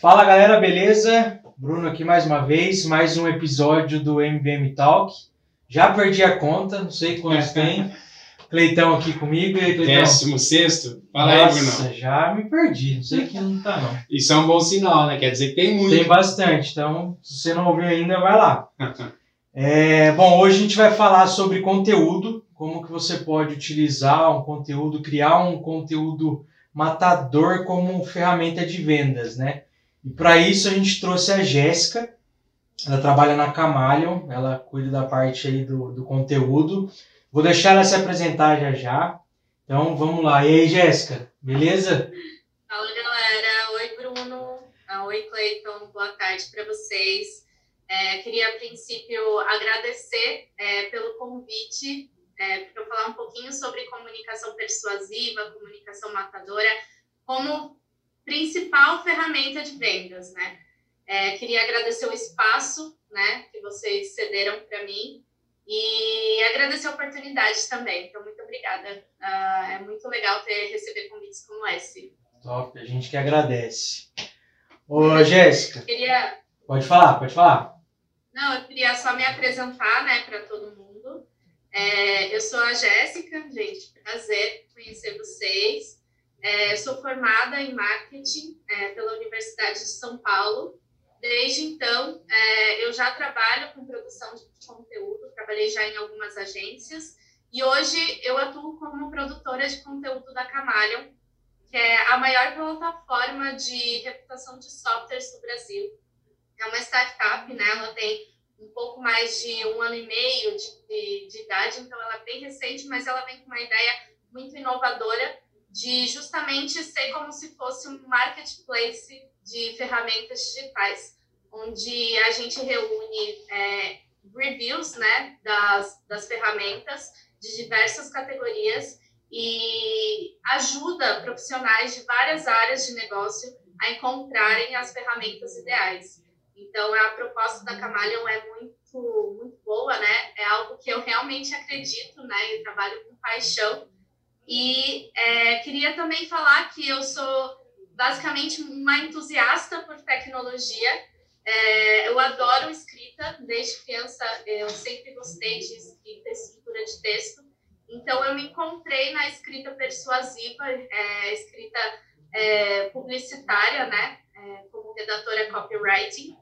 Fala galera, beleza? Bruno aqui mais uma vez, mais um episódio do MVM Talk. Já perdi a conta, não sei quantos tem. Cleitão aqui comigo. E aí, Cleitão? Décimo sexto? Fala Nossa, aí, Bruno. já me perdi, não sei que não tá não. Isso é um bom sinal, né? Quer dizer que tem muito. Tem bastante, então se você não ouviu ainda, vai lá. É, bom, hoje a gente vai falar sobre conteúdo, como que você pode utilizar um conteúdo, criar um conteúdo matador como ferramenta de vendas, né? E para isso a gente trouxe a Jéssica, ela trabalha na Camalion, ela cuida da parte aí do, do conteúdo. Vou deixar ela se apresentar já já. Então vamos lá. E aí, Jéssica, beleza? Fala galera, oi Bruno, Ah, oi Cleiton, boa tarde para vocês. É, queria a princípio agradecer é, pelo convite é, para eu falar um pouquinho sobre comunicação persuasiva, comunicação matadora, como principal ferramenta de vendas, né? É, queria agradecer o espaço, né, que vocês cederam para mim e agradecer a oportunidade também. Então, muito obrigada. Ah, é muito legal ter receber convites como esse. Top, a gente que agradece. Ô, Jéssica, Queria pode falar, pode falar. Não, eu queria só me apresentar, né, para todo mundo. É, eu sou a Jéssica, gente, prazer conhecer vocês. É, sou formada em marketing é, pela Universidade de São Paulo. Desde então, é, eu já trabalho com produção de conteúdo, trabalhei já em algumas agências e hoje eu atuo como produtora de conteúdo da Camalion, que é a maior plataforma de reputação de softwares do Brasil. É uma startup, né? Ela tem um pouco mais de um ano e meio de, de, de idade, então ela é bem recente, mas ela vem com uma ideia muito inovadora de justamente ser como se fosse um marketplace de ferramentas digitais, onde a gente reúne é, reviews né, das, das ferramentas de diversas categorias e ajuda profissionais de várias áreas de negócio a encontrarem as ferramentas ideais. Então, a proposta da Camalion é muito, muito boa, né? É algo que eu realmente acredito, né? Eu trabalho com paixão. E é, queria também falar que eu sou basicamente uma entusiasta por tecnologia. É, eu adoro escrita, desde criança eu sempre gostei de escrita, escritura de texto. Então eu me encontrei na escrita persuasiva, é, escrita é, publicitária, né, é, como redatora copywriting.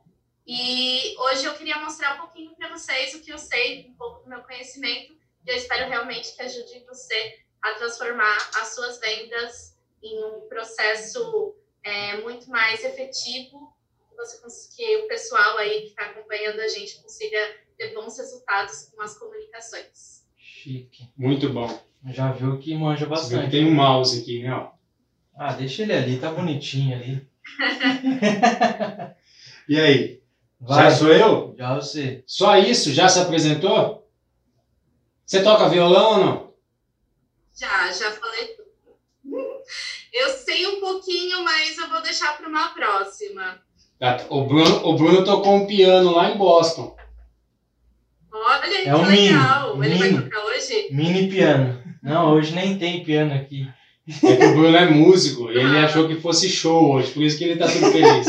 E hoje eu queria mostrar um pouquinho para vocês o que eu sei, um pouco do meu conhecimento, e eu espero realmente que ajude você a transformar as suas vendas em um processo é, muito mais efetivo, que, você, que o pessoal aí que está acompanhando a gente consiga ter bons resultados com as comunicações. Chique. Muito bom. Já viu que manja bastante. tem um mouse aqui, né? Ah, deixa ele ali, tá bonitinho ali. E aí? Vai, Já sou eu? já você. Só isso? Já se apresentou? Você toca violão ou não? Já, já falei tudo. Eu sei um pouquinho, mas eu vou deixar para uma próxima. Ah, O Bruno, o Bruno tocou um piano lá em Boston. Olha que É um mini, legal. Ele vai mini. tocar hoje? Mini piano. Não, hoje nem tem piano aqui. É que o Bruno é músico e ele achou que fosse show hoje, por isso que ele tá tudo feliz.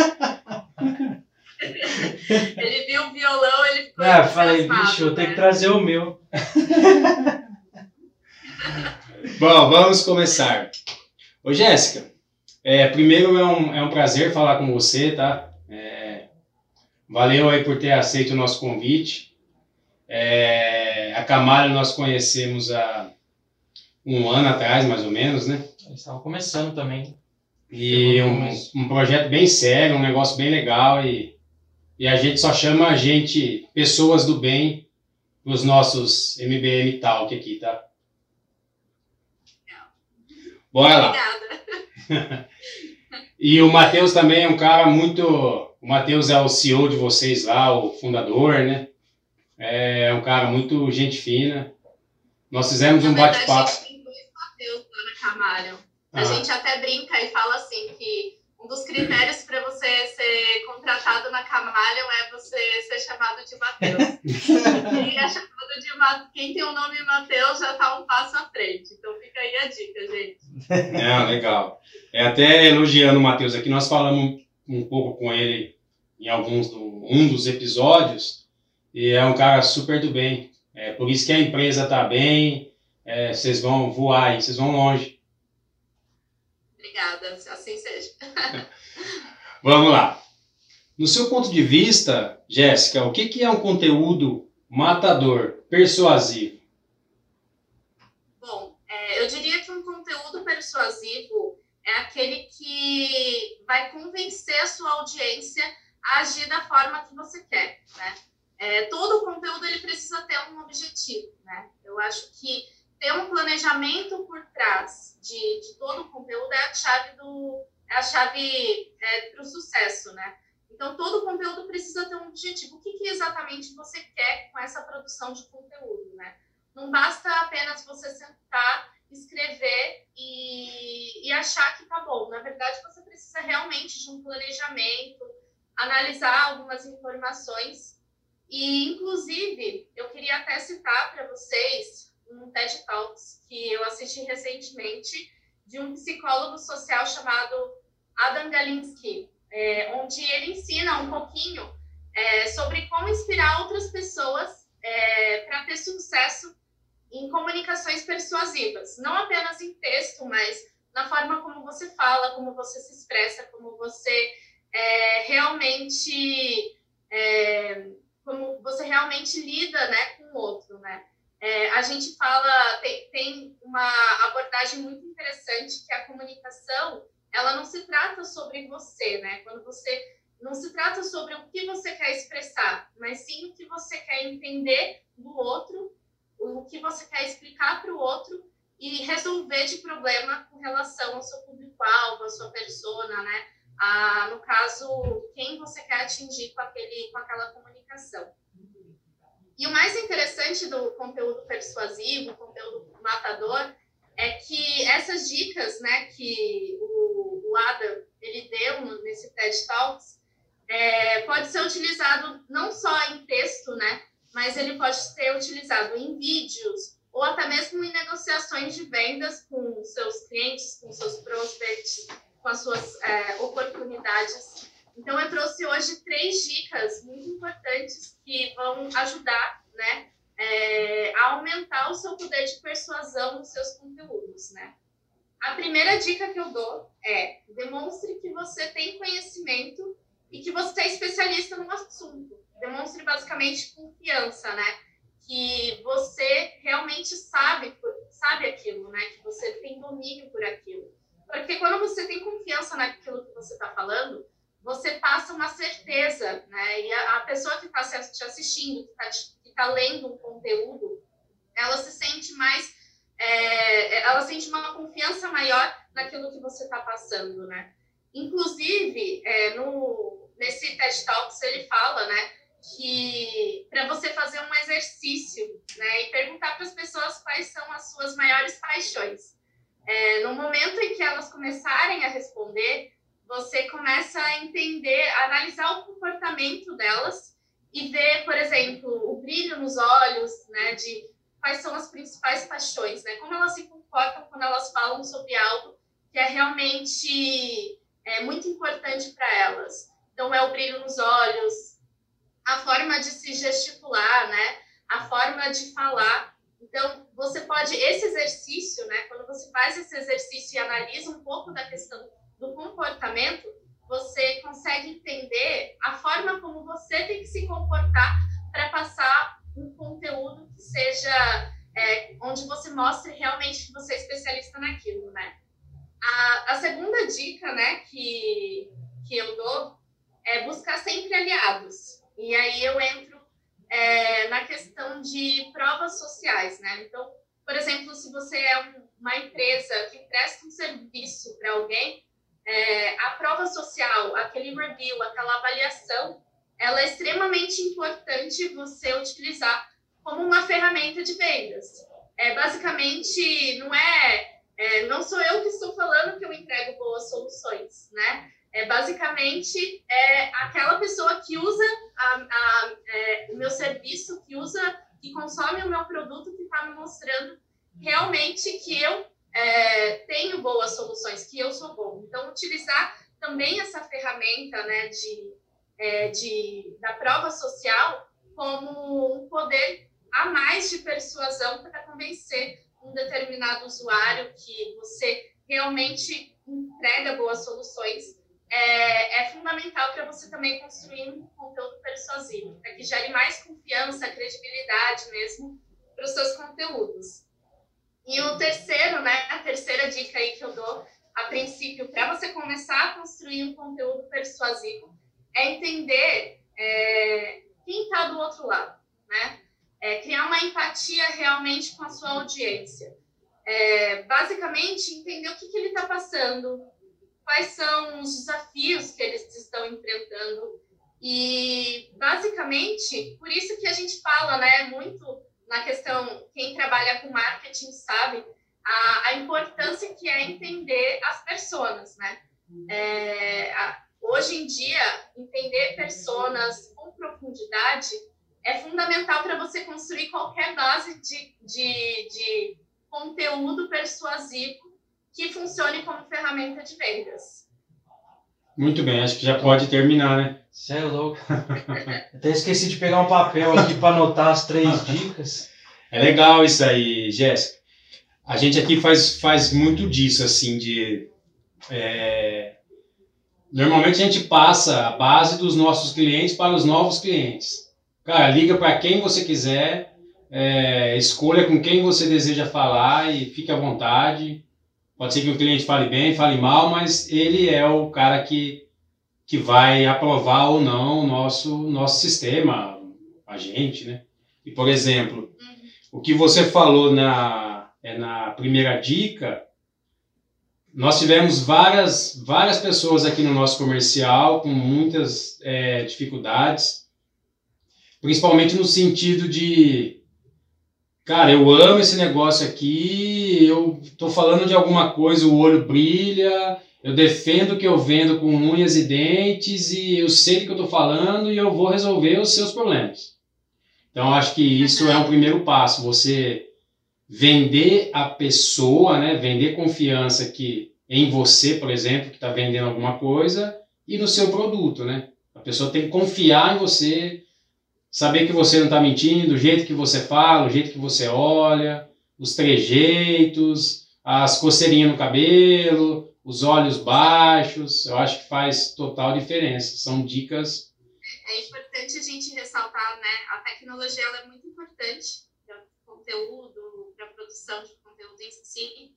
Ele viu o violão, ele ficou Ah, falei, bicho, eu tenho né? que trazer o meu. Bom, vamos começar. Ô Jéssica, é, primeiro é um, é um prazer falar com você, tá? É, valeu aí por ter aceito o nosso convite. É, a Camalho nós conhecemos há um ano atrás, mais ou menos, né? Eles estavam começando também. E um, um projeto bem sério, um negócio bem legal e, e a gente só chama a gente, pessoas do bem, nos nossos MBM Talk aqui, tá? Bora lá. Obrigada. E o Matheus também é um cara muito. O Matheus é o CEO de vocês lá, o fundador, né? É um cara muito gente fina. Nós fizemos um Na a bate-papo. gente tem dois Mateus lá na Camalho. A Ah. gente até brinca e fala assim que um dos critérios para você ser contratado na Camalho é você ser chamado de Mateus. e é chamado quem tem o nome Matheus já está um passo à frente. Então fica aí a dica, gente. É, legal. É até elogiando o Matheus aqui, nós falamos um pouco com ele em alguns do, um dos episódios e é um cara super do bem. É por isso que a empresa está bem, é, vocês vão voar aí, vocês vão longe. Obrigada, assim seja. Vamos lá. No seu ponto de vista, Jéssica, o que, é um conteúdo matador, persuasivo? Bom, é, eu diria que um conteúdo persuasivo é aquele que vai convencer a sua audiência a agir da forma que você quer, né? É, todo conteúdo ele precisa ter um objetivo, né? Eu acho que ter um planejamento por trás de, de todo o conteúdo é a chave do é a chave é, para o sucesso, né? Então, todo conteúdo precisa ter um objetivo. O que, que, exatamente você quer com essa produção de conteúdo, né? Não basta apenas você sentar, escrever e, e achar que tá bom. Na verdade, você precisa realmente de um planejamento, analisar algumas informações. E, inclusive, eu queria até citar para vocês um TED Talks que eu assisti recentemente de um psicólogo social chamado Adam Galinsky é, onde ele ensina um pouquinho é, sobre como inspirar outras pessoas é, para ter sucesso em comunicações persuasivas, não apenas em texto, mas na forma como você fala, como você se expressa, como você é, realmente é, como você realmente lida né, com o outro, né? É, a gente fala, tem, tem, uma abordagem muito interessante que é a comunicação ela não se trata sobre você, né? Quando você não se trata sobre o que você quer expressar, mas sim o que você quer entender do outro, o que você quer explicar para o outro e resolver de problema com relação ao seu público-alvo, à sua persona, né? Ah, no caso, quem você quer atingir com, aquele, com aquela comunicação. E o mais interessante do conteúdo persuasivo, conteúdo matador, é que essas dicas, né, que o, ele deu nesse TED Talks, é, pode ser utilizado não só em texto, né, mas ele pode ser utilizado em vídeos ou até mesmo em negociações de vendas com seus clientes, com seus prospects, com as suas é, oportunidades. Então, eu trouxe hoje três dicas muito importantes que vão ajudar, né, é, a aumentar o seu poder de persuasão nos seus conteúdos, né? A primeira dica que eu dou é demonstre que você tem conhecimento e que você é especialista no assunto. Demonstre basicamente confiança, né? Que você realmente sabe, sabe aquilo, né? Que você tem domínio por aquilo. Porque quando você tem confiança naquilo que você está falando, você passa uma certeza, né? E a, a pessoa que está te assistindo, que está está lendo um conteúdo, ela se sente mais, é, ela sente uma confiança maior naquilo que você está passando, né? Inclusive, é, no, nesse TED Talks ele fala, né, que para você fazer um exercício, né, e perguntar para as pessoas quais são as suas maiores paixões. É, no momento em que elas começarem a responder, você começa a entender, a analisar o comportamento delas e ver, por exemplo, o brilho nos olhos, né, de quais são as principais paixões, né, como elas se comportam quando elas falam sobre algo que é realmente é, muito importante para elas. Então, é o brilho nos olhos, a forma de se gesticular, né, a forma de falar. Então, você pode, esse exercício, né, quando você faz esse exercício e analisa um pouco da questão do comportamento, você consegue entender a forma como você tem que se comportar para passar um conteúdo seja é, onde você mostre realmente que você é especialista naquilo, né? A, a segunda dica, né, que, que eu dou é buscar sempre aliados. E aí eu entro é, na questão de provas sociais, né? Então, por exemplo, se você é um, uma empresa que presta um serviço para alguém, é, a prova social, aquele review, aquela avaliação, ela é extremamente importante você utilizar como uma ferramenta de vendas. É, basicamente, não é, é, não sou eu que estou falando que eu entrego boas soluções, né? É, basicamente, é aquela pessoa que usa a, a, é, o meu serviço, que usa, que consome o meu produto que está me mostrando realmente que eu é, tenho boas soluções, que eu sou bom. Então, utilizar também essa ferramenta né, de, é, de, da prova social como um poder a mais de persuasão para convencer um determinado usuário que você realmente entrega boas soluções é, é fundamental para você também construir um conteúdo persuasivo, para que gere mais confiança, credibilidade mesmo para os seus conteúdos. E o terceiro, né, a terceira dica aí que eu dou, a princípio, para você começar a construir um conteúdo persuasivo, é entender é, quem está do outro lado, né? É, criar uma empatia realmente com a sua audiência. É, basicamente, entender o que, que ele está passando, quais são os desafios que eles estão enfrentando. E, basicamente, por isso que a gente fala né, muito na questão, quem trabalha com marketing sabe, a, a importância que é entender as pessoas, né? É, hoje em dia, entender pessoas com profundidade é fundamental para você construir qualquer base de, de, de conteúdo persuasivo que funcione como ferramenta de vendas. Muito bem, acho que já pode terminar, né? Você é louco. Até esqueci de pegar um papel aqui para anotar as três dicas. É legal isso aí, Jéssica. A gente aqui faz, faz muito disso, assim, de. É... Normalmente a gente passa a base dos nossos clientes para os novos clientes. Cara, liga para quem você quiser, é, escolha com quem você deseja falar e fique à vontade. Pode ser que o cliente fale bem, fale mal, mas ele é o cara que que vai aprovar ou não o nosso, nosso sistema, a gente, né? E, por exemplo, uhum. o que você falou na, é na primeira dica, nós tivemos várias, várias pessoas aqui no nosso comercial com muitas é, dificuldades, principalmente no sentido de, cara, eu amo esse negócio aqui, eu estou falando de alguma coisa, o olho brilha, eu defendo o que eu vendo com unhas e dentes e eu sei do que eu estou falando e eu vou resolver os seus problemas. Então, acho que isso é um primeiro passo. Você vender a pessoa, né? vender confiança que em você, por exemplo, que está vendendo alguma coisa e no seu produto. Né? A pessoa tem que confiar em você, saber que você não está mentindo, o jeito que você fala, o jeito que você olha, os trejeitos, as coceirinhas no cabelo, os olhos baixos, eu acho que faz total diferença. São dicas. É importante a gente ressaltar, né? A tecnologia ela é muito importante para o conteúdo, para a produção de conteúdo em si,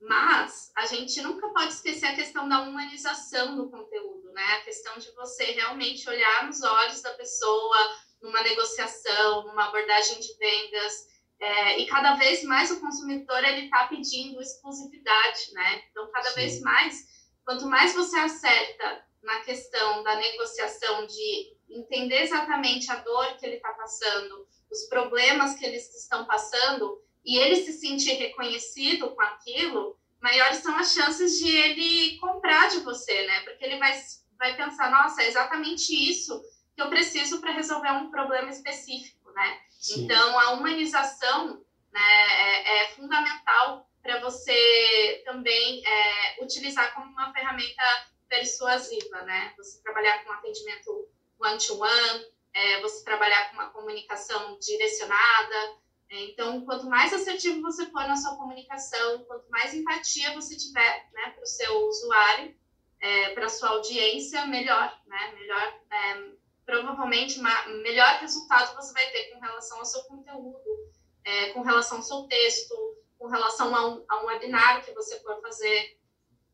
mas a gente nunca pode esquecer a questão da humanização do conteúdo, né? A questão de você realmente olhar nos olhos da pessoa numa negociação, numa abordagem de vendas, é, e cada vez mais o consumidor ele está pedindo exclusividade, né? Então, cada Sim. vez mais, quanto mais você acerta na questão da negociação de entender exatamente a dor que ele está passando, os problemas que eles estão passando, e ele se sentir reconhecido com aquilo, maiores são as chances de ele comprar de você, né? Porque ele vai, vai pensar, nossa, é exatamente isso que eu preciso para resolver um problema específico, né? Sim. Então, a humanização né, é, é fundamental para você também é, utilizar como uma ferramenta persuasiva, né? Você trabalhar com atendimento one-to-one, é, você trabalhar com uma comunicação direcionada. É, então, quanto mais assertivo você for na sua comunicação, quanto mais empatia você tiver né, para o seu usuário, é, para a sua audiência, melhor, né? Melhor é, provavelmente melhor resultado você vai ter com relação ao seu conteúdo, é, com relação ao seu texto, com relação a um, a um webinar que você for fazer,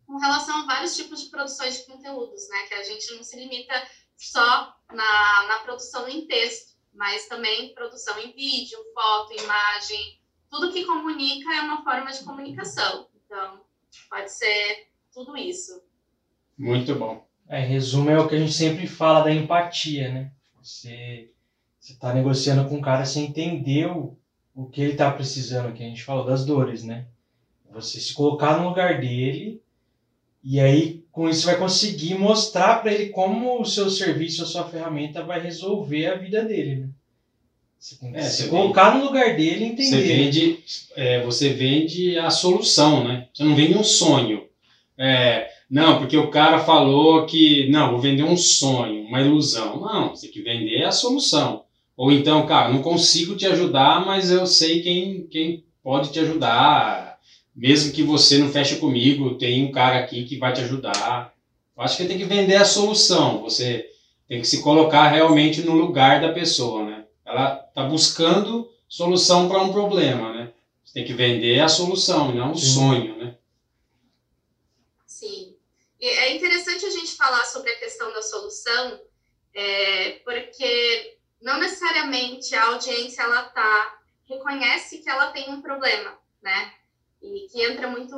com relação a vários tipos de produções de conteúdos, né? Que a gente não se limita só na, na produção em texto, mas também produção em vídeo, foto, imagem, tudo que comunica é uma forma de comunicação. Então, pode ser tudo isso. Muito bom. É, em resumo, é o que a gente sempre fala da empatia, né? Você está negociando com um cara sem entender o, que ele está precisando, que a gente falou das dores, né? Você se colocar no lugar dele e aí com isso vai conseguir mostrar para ele como o seu serviço, a sua ferramenta vai resolver a vida dele, né? É, se colocar vende, no lugar dele e entender. Você vende, é, você vende a solução, né? Você não vende um sonho. É, não, porque o cara falou que, não, vou vender um sonho, uma ilusão. Não, você tem que vender a solução. Ou então, cara, não consigo te ajudar, mas eu sei quem, quem pode te ajudar. Mesmo que você não feche comigo, tem um cara aqui que vai te ajudar. Eu acho que tem que vender a solução. Você tem que se colocar realmente no lugar da pessoa, né? Ela está buscando solução para um problema, né? Você tem que vender a solução, não o sonho, né? É interessante a gente falar sobre a questão da solução, é, porque não necessariamente a audiência ela tá reconhece que ela tem um problema, né? E que entra muito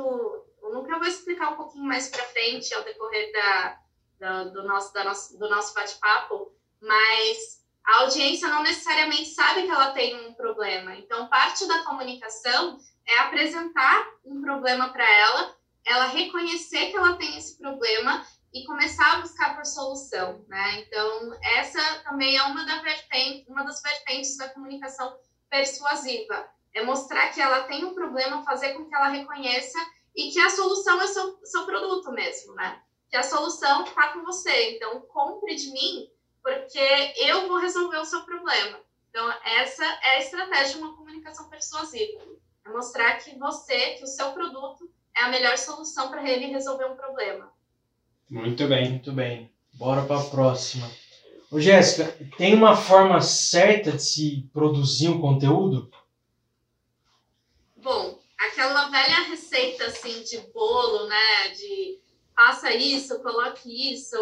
que eu vou explicar um pouquinho mais para frente ao decorrer da, da, do nosso, da nosso, do nosso bate-papo, mas a audiência não necessariamente sabe que ela tem um problema. Então, parte da comunicação é apresentar um problema para ela, ela reconhecer que ela tem esse problema e começar a buscar por solução, né? Então, essa também é uma, da vertente, uma das vertentes da comunicação persuasiva. É mostrar que ela tem um problema, fazer com que ela reconheça e que a solução é seu, seu produto mesmo, né? Que a solução está com você. Então, compre de mim, porque eu vou resolver o seu problema. Então, essa é a estratégia de uma comunicação persuasiva. É mostrar que você, que o seu produto é a melhor solução para ele resolver um problema. Muito bem. Muito bem. Bora para a próxima. Ô, Jéssica, tem uma forma certa de se produzir um conteúdo? Bom, aquela velha receita assim de bolo, né? De faça isso, coloque isso.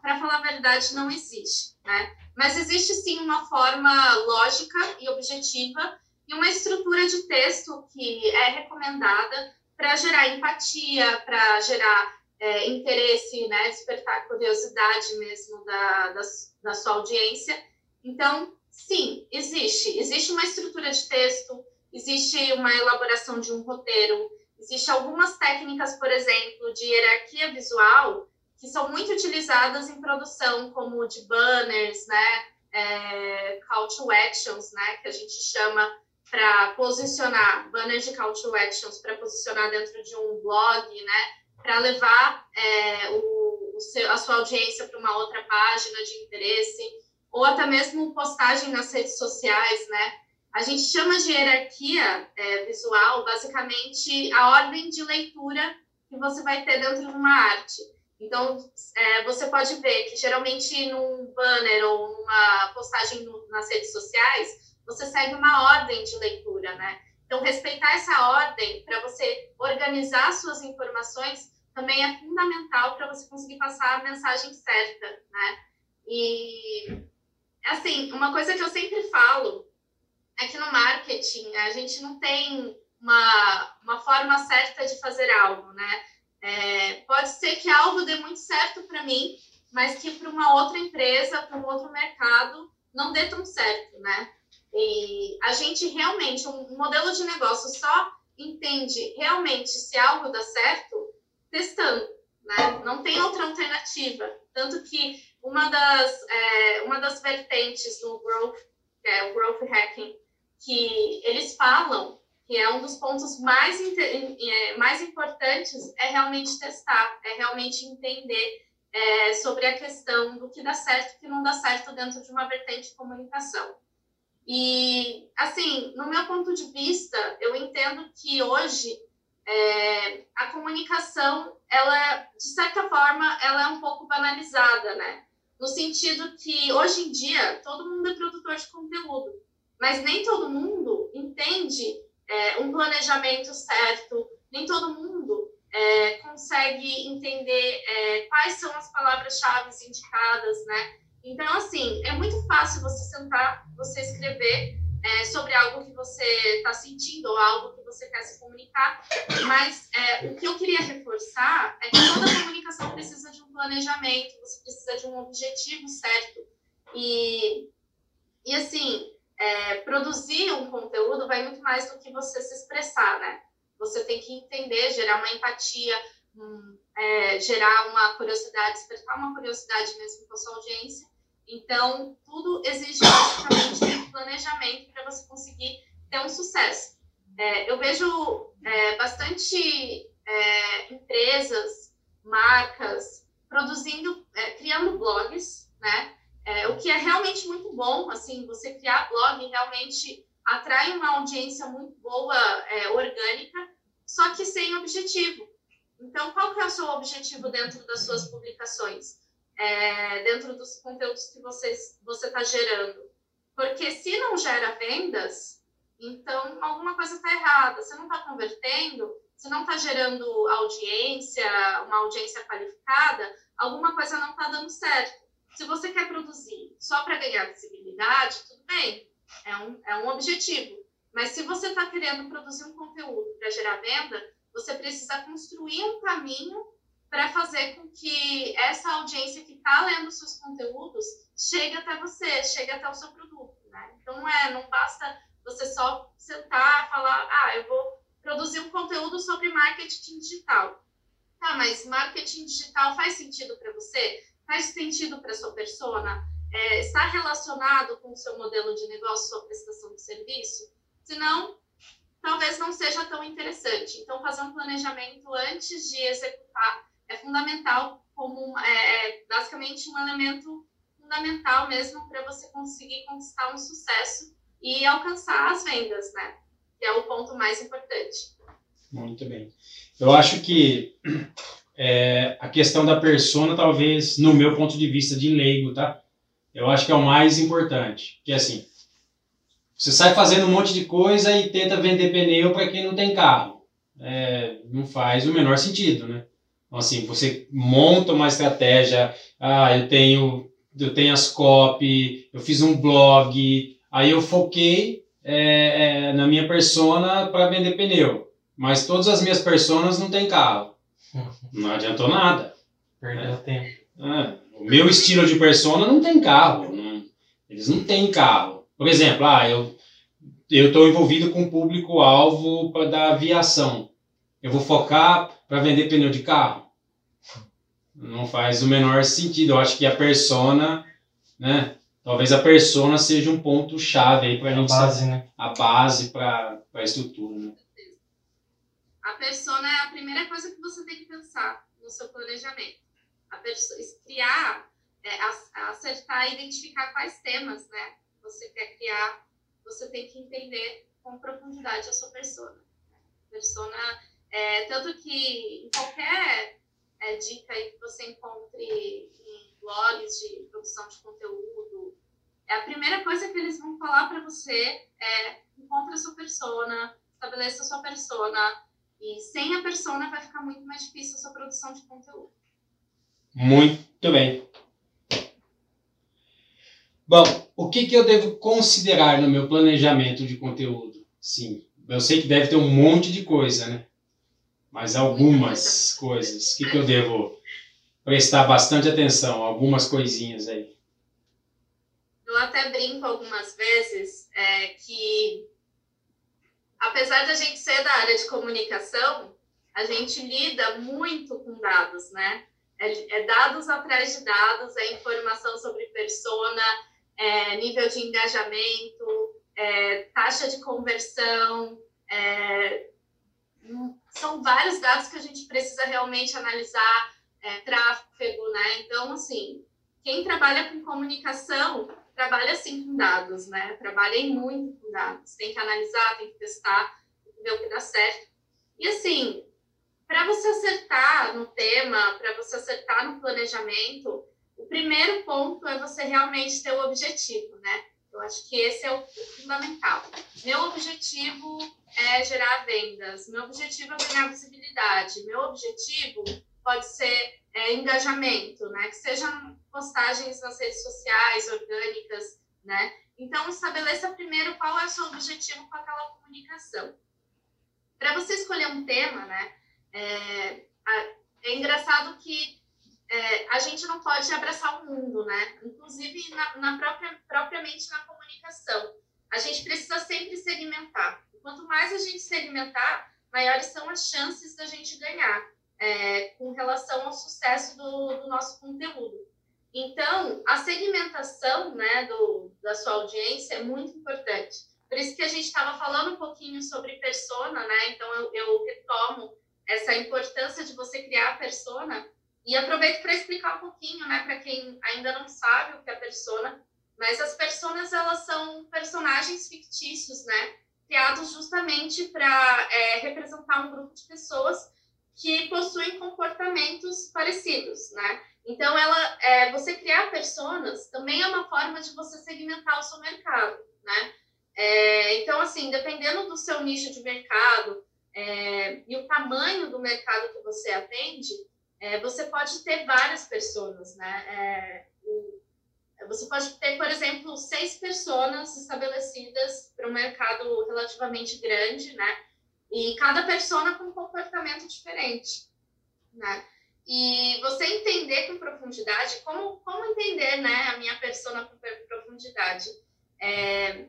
Para falar a verdade, não existe, né? Mas existe sim uma forma lógica e objetiva e uma estrutura de texto que é recomendada para gerar empatia, para gerar é, interesse, né, despertar curiosidade mesmo da, da, da sua audiência. Então, sim, existe. Existe uma estrutura de texto, existe uma elaboração de um roteiro, existe algumas técnicas, por exemplo, de hierarquia visual que são muito utilizadas em produção, como de banners, né, é, call to actions, né, que a gente chama para posicionar banners de call to actions para posicionar dentro de um blog, né, para levar é, o, o seu, a sua audiência para uma outra página de interesse, ou até mesmo postagem nas redes sociais, né? A gente chama de hierarquia é, visual, basicamente, a ordem de leitura que você vai ter dentro de uma arte. Então, é, você pode ver que geralmente num banner ou numa postagem no, nas redes sociais, você segue uma ordem de leitura, né? Então, respeitar essa ordem para você organizar suas informações também é fundamental para você conseguir passar a mensagem certa, né? E, assim, uma coisa que eu sempre falo é que no marketing a gente não tem uma, uma forma certa de fazer algo, né? É, pode ser que algo dê muito certo para mim, mas que para uma outra empresa, para um outro mercado, não dê tão certo, né? E a gente realmente, um modelo de negócio só entende realmente se algo dá certo testando, né? Não tem outra alternativa. Tanto que uma das, é, uma das vertentes do growth, que é o growth hacking, que eles falam que é um dos pontos mais, é, mais importantes é realmente testar, é realmente entender é, sobre a questão do que dá certo e que não dá certo dentro de uma vertente de comunicação. E, assim, no meu ponto de vista, eu entendo que hoje é, a comunicação, ela, de certa forma, ela é um pouco banalizada, né? No sentido que, hoje em dia, todo mundo é produtor de conteúdo, mas nem todo mundo entende é, um planejamento certo, nem todo mundo é, consegue entender é, quais são as palavras-chave indicadas, né? Então, assim, é muito fácil você sentar, você escrever é, sobre algo que você está sentindo ou algo que você quer se comunicar, mas é, o que eu queria reforçar é que toda comunicação precisa de um planejamento, você precisa de um objetivo certo. E, e assim, é, produzir um conteúdo vai muito mais do que você se expressar, né? Você tem que entender, gerar uma empatia, um, é, gerar uma curiosidade, despertar uma curiosidade mesmo com a sua audiência. Então, tudo exige basicamente planejamento para você conseguir ter um sucesso. É, eu vejo é, bastante é, empresas, marcas produzindo, é, criando blogs, né? É, o que é realmente muito bom, assim, você criar blog realmente atrai uma audiência muito boa, é, orgânica, só que sem objetivo. Então, qual que é o seu objetivo dentro das suas publicações? É, dentro dos conteúdos que você está gerando? Porque se não gera vendas, então alguma coisa está errada. Você não está convertendo, você não está gerando audiência, uma audiência qualificada, alguma coisa não está dando certo. Se você quer produzir só para ganhar visibilidade, tudo bem, é um, é um objetivo. Mas se você está querendo produzir um conteúdo para gerar venda, você precisa construir um caminho para fazer com que essa audiência que está lendo seus conteúdos chegue até você, chegue até o seu produto. Né? Então, não, é, não basta você só sentar falar, ah, eu vou produzir um conteúdo sobre marketing digital. Tá, mas marketing digital faz sentido para você? Faz sentido para sua persona? É, está relacionado com o seu modelo de negócio, sua prestação de serviço? Se não, talvez não seja tão interessante. Então, fazer um planejamento antes de executar é fundamental, como é, é basicamente um elemento fundamental mesmo para você conseguir conquistar um sucesso e alcançar as vendas, né? Que é o ponto mais importante. Muito bem. Eu acho que é, a questão da persona, talvez, no meu ponto de vista de leigo, tá? Eu acho que é o mais importante. Que é assim, você sai fazendo um monte de coisa e tenta vender pneu para quem não tem carro. É, não faz o menor sentido, né? Então, assim, você monta uma estratégia, ah, eu tenho, eu tenho as copy, eu fiz um blog, aí eu foquei é, é, na minha persona para vender pneu. Mas todas as minhas personas não têm carro. Não adiantou nada. Perdeu é. tempo. É, o meu estilo de persona não tem carro. Não, eles não têm carro. Por exemplo, ah, eu eu estou envolvido com o público-alvo da aviação. Eu vou focar para vender pneu de carro? Não faz o menor sentido. Eu acho que a persona, né? Talvez a persona seja um ponto chave aí para a gente base, né? a base para a estrutura. Né? A persona é a primeira coisa que você tem que pensar no seu planejamento. A criar, é, acertar, identificar quais temas, né? Você quer criar, você tem que entender com profundidade a sua persona. Persona, é, tanto que qualquer é, dica que você encontre em blogs de produção de conteúdo, é a primeira coisa que eles vão falar para você é encontre a sua persona, estabeleça a sua persona, e sem a persona vai ficar muito mais difícil a sua produção de conteúdo. Muito bem. Bom, o que, que eu devo considerar no meu planejamento de conteúdo? Sim, eu sei que deve ter um monte de coisa, né? Mas algumas coisas. Que, que eu devo prestar bastante atenção? Algumas coisinhas aí. Eu até brinco algumas vezes é, que apesar da gente ser da área de comunicação, a gente lida muito com dados, né? É, é dados atrás de dados, é informação sobre persona, é nível de engajamento, é taxa de conversão, é, são vários dados que a gente precisa realmente analisar, é, tráfego, né? Então, assim, quem trabalha com comunicação trabalha sim com dados, né? Trabalhem muito com dados. Tem que analisar, tem que testar, tem que ver o que dá certo. E assim, para você acertar no tema, para você acertar no planejamento, o primeiro ponto é você realmente ter o objetivo, né? Eu acho que esse é o fundamental. Meu objetivo é gerar vendas, meu objetivo é ganhar visibilidade, meu objetivo pode ser é, engajamento, né? Que sejam postagens nas redes sociais, orgânicas, né? Então, estabeleça primeiro qual é o seu objetivo com aquela comunicação. Para você escolher um tema, né? É, é engraçado que é, a gente não pode abraçar o mundo, né? Inclusive na, na própria, propriamente na comunicação. A gente precisa sempre segmentar. Quanto mais a gente segmentar, maiores são as chances da gente ganhar é, com relação ao sucesso do, do, nosso conteúdo. Então, a segmentação né, do, da sua audiência é muito importante. Por isso que a gente estava falando um pouquinho sobre persona, né? Então, eu, eu retomo essa importância de você criar a persona e aproveito para explicar um pouquinho, né, para quem ainda não sabe o que é persona, mas as personas elas são personagens fictícios, né, criados justamente para é, representar um grupo de pessoas que possuem comportamentos parecidos, né? Então, ela, é, você criar personas também é uma forma de você segmentar o seu mercado, né? É, então, assim, dependendo do seu nicho de mercado é, e o tamanho do mercado que você atende, é, você pode ter várias pessoas, né? É, você pode ter, por exemplo, seis pessoas estabelecidas para um mercado relativamente grande, né? E cada pessoa com um comportamento diferente, né? E você entender com profundidade, como, como entender, né, a minha persona com profundidade? É,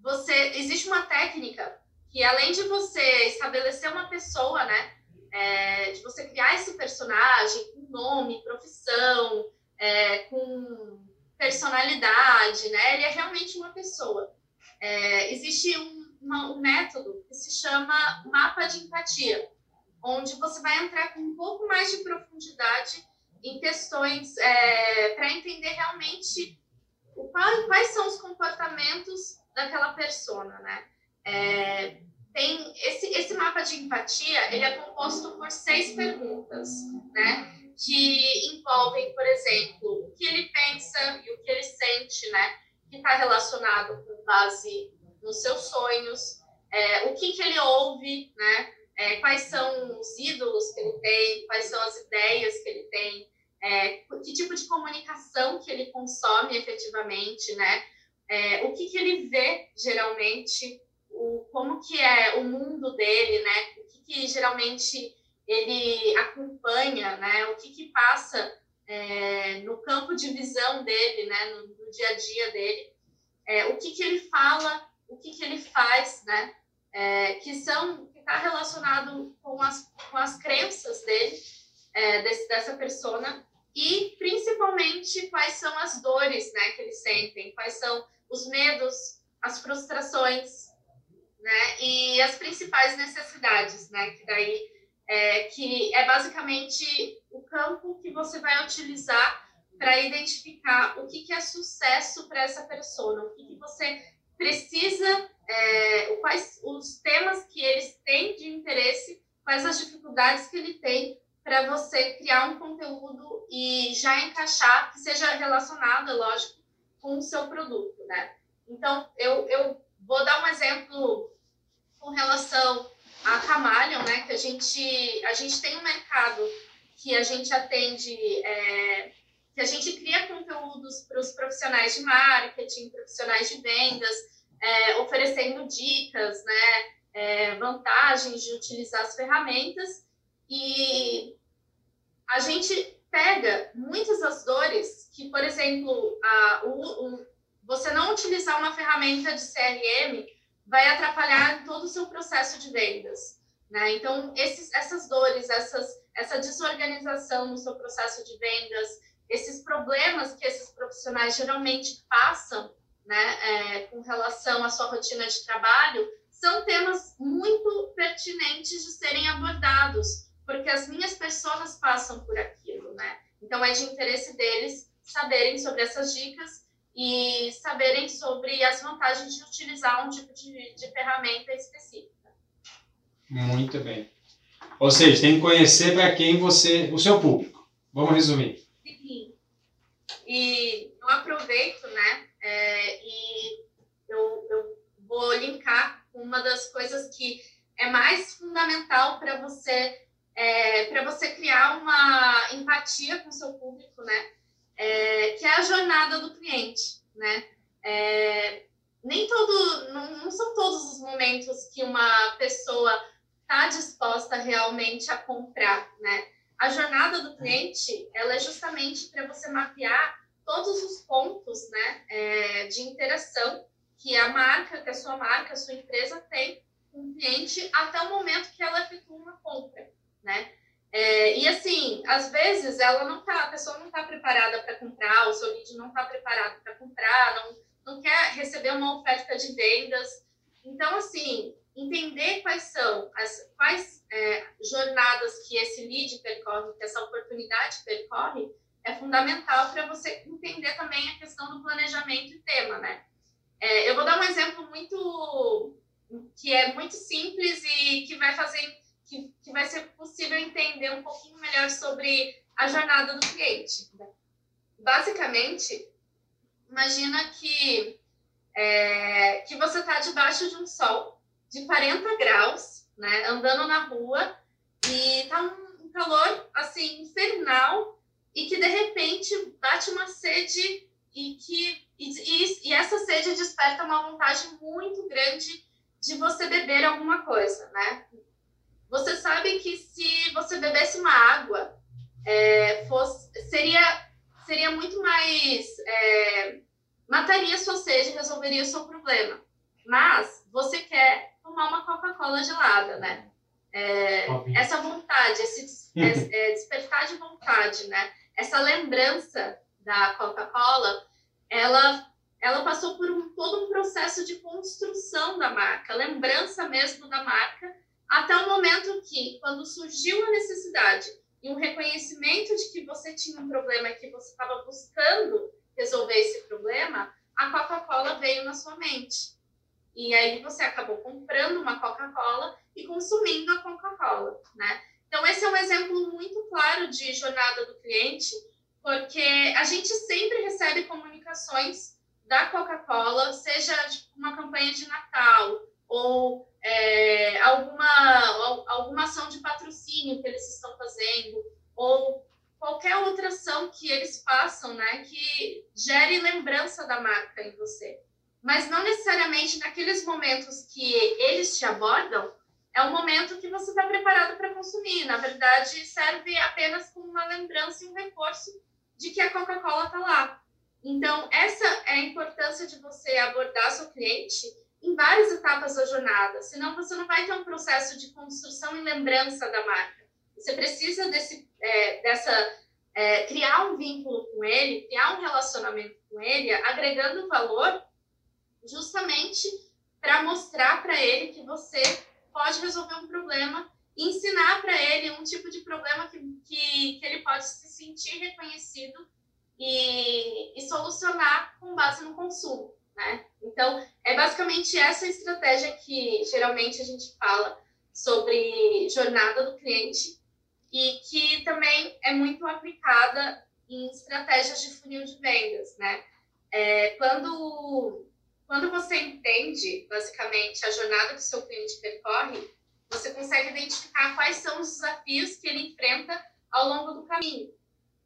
você, existe uma técnica que, além de você estabelecer uma pessoa, né, é, de você criar esse personagem com nome, profissão, é, com personalidade, né? Ele é realmente uma pessoa. É, existe um, uma, um método que se chama mapa de empatia, onde você vai entrar com um pouco mais de profundidade em questões é, para entender realmente o, qual, quais são os comportamentos daquela persona, né? É, tem esse, esse mapa de empatia, ele é composto por seis perguntas, né? Que envolvem, por exemplo, o que ele pensa e o que ele sente, né? Que está relacionado com base nos seus sonhos, é, o que, que ele ouve, né? É, quais são os ídolos que ele tem, quais são as ideias que ele tem, é, que tipo de comunicação que ele consome efetivamente, né? É, o que, que ele vê geralmente o, como que é o mundo dele, né? O que, que geralmente ele acompanha, né? O que, que passa é, no campo de visão dele, né? No, no dia a dia dele. É, o que, que ele fala, o que, que ele faz, né? É, que são que está relacionado com as, com as crenças dele, é, desse, dessa persona e principalmente quais são as dores, né, que eles sentem, quais são os medos, as frustrações, né? E as principais necessidades, né? Que daí é, que é basicamente o campo que você vai utilizar para identificar o que, que é sucesso para essa pessoa, o que, que você precisa, é, quais os temas que eles têm de interesse, quais as dificuldades que ele tem para você criar um conteúdo e já encaixar, que seja relacionado, lógico, com o seu produto, né? Então, eu, eu Vou dar um exemplo com relação a Camalion, né? Que a gente, a gente tem um mercado que a gente atende, é, que a gente cria conteúdos para os profissionais de marketing, profissionais de vendas, é, oferecendo dicas, né? É, vantagens de utilizar as ferramentas e a gente pega muitas das dores que, por exemplo, a, o, o você não utilizar uma ferramenta de CRM vai atrapalhar todo o seu processo de vendas. Né? Então, esses, essas dores, essas, essa desorganização no seu processo de vendas, esses problemas que esses profissionais geralmente passam né, é, com relação à sua rotina de trabalho, são temas muito pertinentes de serem abordados, porque as minhas pessoas passam por aquilo. Né? Então, é de interesse deles saberem sobre essas dicas e saberem sobre as vantagens de utilizar um tipo de, de ferramenta específica. Muito bem. Ou seja, tem que conhecer para quem você, o seu público. Vamos resumir. Sim. E eu aproveito, né? É, e eu, eu vou linkar uma das coisas que é mais fundamental para você é, para você criar uma empatia com o seu público, né? É, que é a jornada do cliente, né? É, nem todo, não, não, são todos os momentos que uma pessoa está disposta realmente a comprar, né? A jornada do cliente, ela é justamente para você mapear todos os pontos, né, é, de interação que a marca, que a sua marca, a sua empresa tem com o cliente até o momento que ela efetua uma compra, né? É, e assim, às vezes ela não tá, a pessoa não está preparada para comprar, o seu lead não está preparado para comprar, não, não quer receber uma oferta de vendas. Então, assim, entender quais são as quais é, jornadas que esse lead percorre, que essa oportunidade percorre, é fundamental para você entender também a questão do planejamento e tema, né? É, eu vou dar um exemplo muito que é muito simples e que vai fazer que, que vai ser possível entender um pouquinho melhor sobre a jornada do cliente. Basicamente, imagina que é, que você está debaixo de um sol de 40 graus, né, andando na rua e tá um, calor assim infernal e que de repente bate uma sede e que e, e, e, essa sede desperta uma vontade muito grande de você beber alguma coisa, né? Você sabe que se você bebesse uma água, é, fosse, seria seria muito mais é, mataria sua sede, resolveria o seu problema. Mas você quer tomar uma Coca-Cola gelada, né? É, essa vontade, esse é, despertar de vontade, né? essa lembrança da Coca-Cola, ela, ela passou por um, todo um processo de construção da marca, lembrança mesmo da marca, até o momento que, quando surgiu a necessidade e um reconhecimento de que você tinha um problema e que você estava buscando resolver esse problema, a Coca-Cola veio na sua mente. E aí você acabou comprando uma Coca-Cola e consumindo a Coca-Cola, né? Então, esse é um exemplo muito claro de jornada do cliente, porque a gente sempre recebe comunicações da Coca-Cola, seja tipo, uma campanha de Natal ou é, alguma, alguma ação de patrocínio que eles estão fazendo, ou qualquer outra ação que eles façam, né, que gere lembrança da marca em você. Mas não necessariamente naqueles momentos que eles te abordam, é o momento que você está preparado para consumir. Na verdade, serve apenas como uma lembrança e um reforço de que a Coca-Cola está lá. Então, essa é a importância de você abordar seu cliente em várias etapas da jornada, senão você não vai ter um processo de construção e lembrança da marca. Você precisa desse, é, dessa é, criar um vínculo com ele, criar um relacionamento com ele, agregando valor, justamente para mostrar para ele que você pode resolver um problema e ensinar para ele um tipo de problema que, que, que ele pode se sentir reconhecido e, e solucionar com base no consumo. Né? Então, é basicamente essa estratégia que geralmente a gente fala sobre jornada do cliente e que também é muito aplicada em estratégias de funil de vendas, né? É, quando quando você entende, basicamente, a jornada que o seu cliente percorre, você consegue identificar quais são os desafios que ele enfrenta ao longo do caminho.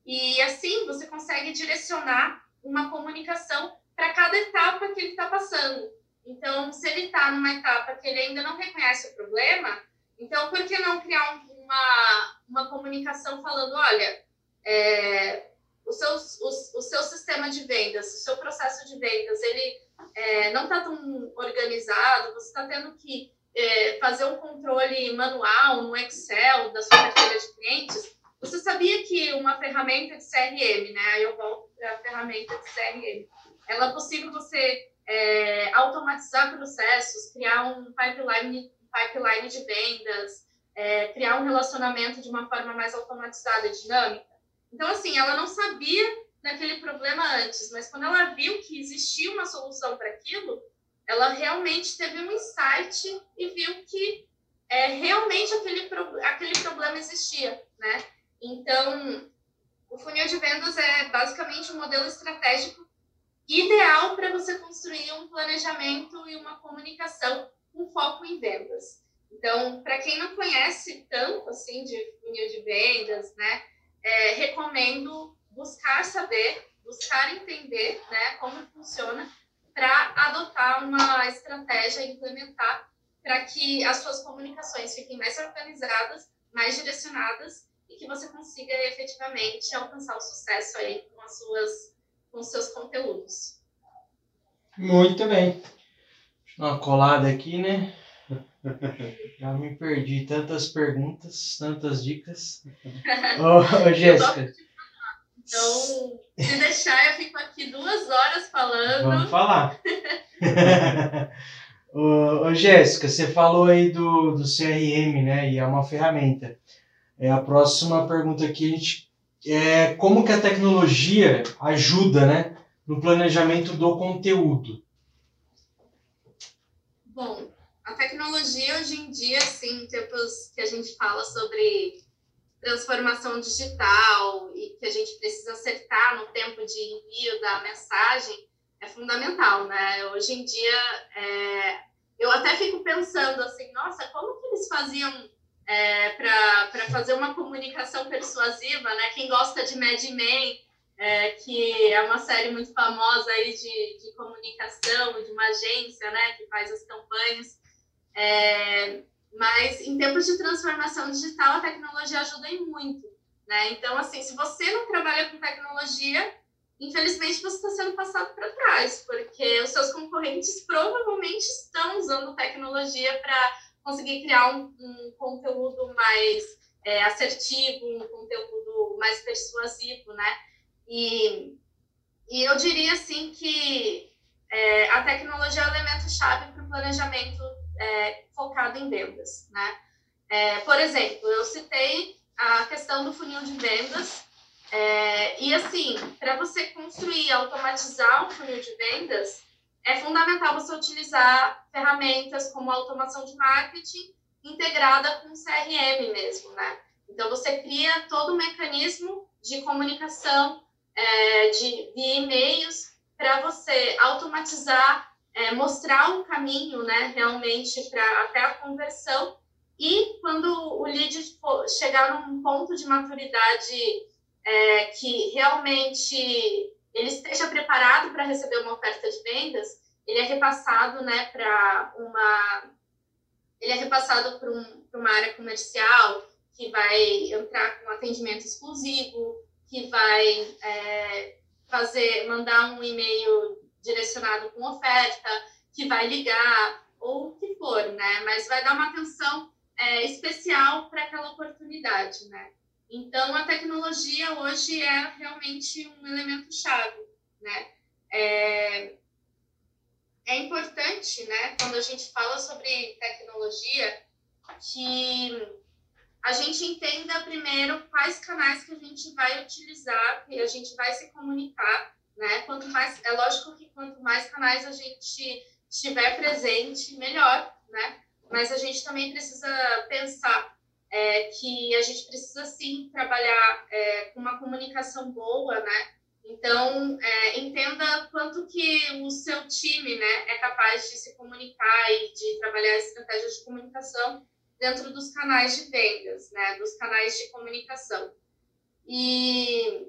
E assim você consegue direcionar uma comunicação para cada etapa que ele está passando. Então, se ele está numa etapa que ele ainda não reconhece o problema, então por que não criar uma, uma comunicação falando, olha, é, o, seu, o, o seu sistema de vendas, o seu processo de vendas, ele é, não está tão organizado, você está tendo que é, fazer um controle manual no Excel da sua carteira de clientes, você sabia que uma ferramenta de CRM, né? Aí eu volto para a ferramenta de CRM. Ela é possível você é, automatizar processos, criar um pipeline, pipeline de vendas, é, criar um relacionamento de uma forma mais automatizada dinâmica. Então, assim, ela não sabia daquele problema antes, mas quando ela viu que existia uma solução para aquilo, ela realmente teve um insight e viu que é, realmente aquele, aquele problema existia, né? Então, o funil de vendas é basicamente um modelo estratégico ideal para você construir um planejamento e uma comunicação com foco em vendas. Então, para quem não conhece tanto assim de funil de vendas, né, é, recomendo buscar saber, buscar entender né, como funciona para adotar uma estratégia implementar para que as suas comunicações fiquem mais organizadas, mais direcionadas e que você consiga efetivamente alcançar o sucesso aí com as suas com seus conteúdos. Muito bem. Uma colada aqui, né? Já me perdi. Tantas perguntas, tantas dicas. Ô, ô Jéssica. Então, se deixar, eu fico aqui duas horas falando. Vamos falar. ô, ô Jéssica, você falou aí do, do CRM, né? E é uma ferramenta. É a próxima pergunta aqui, a gente é como que a tecnologia ajuda, né, no planejamento do conteúdo? Bom, a tecnologia hoje em dia, assim, tempos que a gente fala sobre transformação digital e que a gente precisa acertar no tempo de envio da mensagem, é fundamental, né? Hoje em dia, é... eu até fico pensando assim, nossa, como que eles faziam é, para fazer uma comunicação persuasiva, né? Quem gosta de Mad Men, é, que é uma série muito famosa aí de, de comunicação, de uma agência, né? Que faz as campanhas. É, mas em tempos de transformação digital, a tecnologia ajuda em muito, né? Então, assim, se você não trabalha com tecnologia, infelizmente você está sendo passado para trás, porque os seus concorrentes provavelmente estão usando tecnologia para conseguir criar um, um conteúdo mais é, assertivo, um conteúdo mais persuasivo, né? E, e eu diria, assim, que é, a tecnologia é o elemento-chave para o planejamento é, focado em vendas, né? É, por exemplo, eu citei a questão do funil de vendas, é, e assim, para você construir, automatizar o funil de vendas, é fundamental você utilizar ferramentas como automação de marketing integrada com CRM mesmo, né? Então, você cria todo o mecanismo de comunicação é, de, e-mails para você automatizar, é, mostrar um caminho, né, realmente, para até a conversão. E quando o lead chegar num ponto de maturidade é, que realmente ele esteja preparado para receber uma oferta de vendas, ele é repassado, né, para uma ele é repassado para um, uma área comercial que vai entrar com atendimento exclusivo, que vai é, fazer, mandar um e-mail direcionado com oferta, que vai ligar ou o que for, né? Mas vai dar uma atenção é, especial para aquela oportunidade, né? Então, a tecnologia hoje é realmente um elemento chave, né? É, é importante, né, quando a gente fala sobre tecnologia, que a gente entenda primeiro quais canais que a gente vai utilizar, que a gente vai se comunicar, né? Quanto mais, é lógico que quanto mais canais a gente estiver presente, melhor, né? Mas a gente também precisa pensar é, que a gente precisa sim trabalhar é, com uma comunicação boa, né? Então, é, entenda quanto que o seu time né, é capaz de se comunicar e de trabalhar estratégias de comunicação dentro dos canais de vendas, né, dos canais de comunicação. E,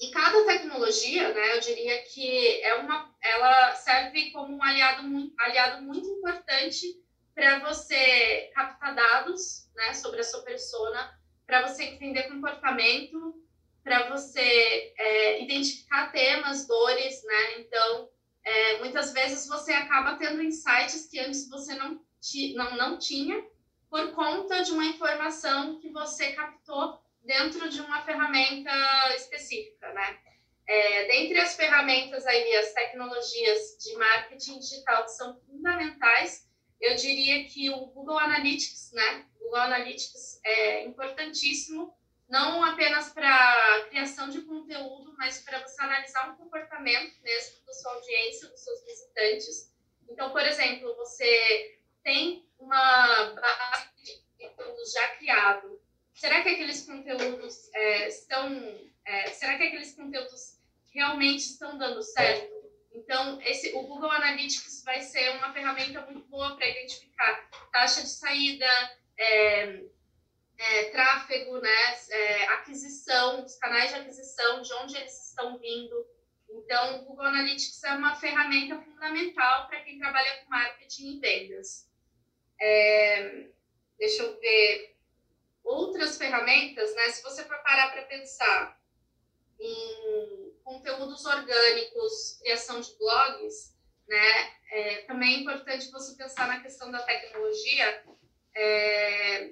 e cada tecnologia, né, eu diria que é uma, ela serve como um aliado aliado muito importante para você captar dados né, sobre a sua persona, para você entender comportamento, para você é, identificar temas, dores, né? Então, é, muitas vezes você acaba tendo insights que antes você não, ti, não, não tinha por conta de uma informação que você captou dentro de uma ferramenta específica, né? É, dentre as ferramentas aí, as tecnologias de marketing digital que são fundamentais, eu diria que o Google Analytics, né? O Google Analytics é importantíssimo não apenas para criação de conteúdo, mas para você analisar um comportamento mesmo da sua audiência, dos seus visitantes. Então, por exemplo, você tem uma base de conteúdos já criado. Será que aqueles conteúdos é, estão. É, será que aqueles conteúdos realmente estão dando certo? Então, esse, o Google Analytics vai ser uma ferramenta muito boa para identificar taxa de saída, é, é, tráfego, né, é, aquisição, os canais de aquisição, de onde eles estão vindo. Então, o Google Analytics é uma ferramenta fundamental para quem trabalha com marketing e vendas. É, deixa eu ver outras ferramentas, né? Se você for parar para pensar em conteúdos orgânicos, criação de blogs, né? É, também é importante você pensar na questão da tecnologia, é,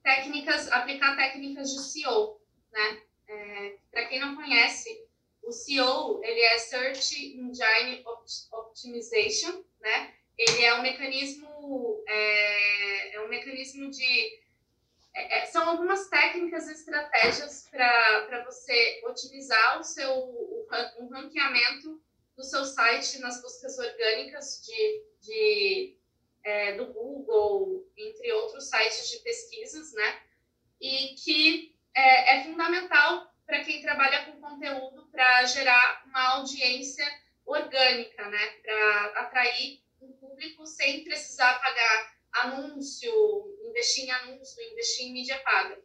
técnicas, aplicar técnicas de SEO, né? É, Para quem não conhece, o SEO ele é Search Engine Optimization, né? Ele é um mecanismo, é, é um mecanismo de é, é são algumas técnicas e estratégias para você otimizar o seu o, o ranqueamento do seu site nas buscas orgânicas de, de é, do Google, entre outros sites de pesquisas, né? E que é, é fundamental para quem trabalha com conteúdo para gerar uma audiência orgânica, né? Para atrair um público sem precisar pagar anúncio, investir em anúncio, investir em mídia paga.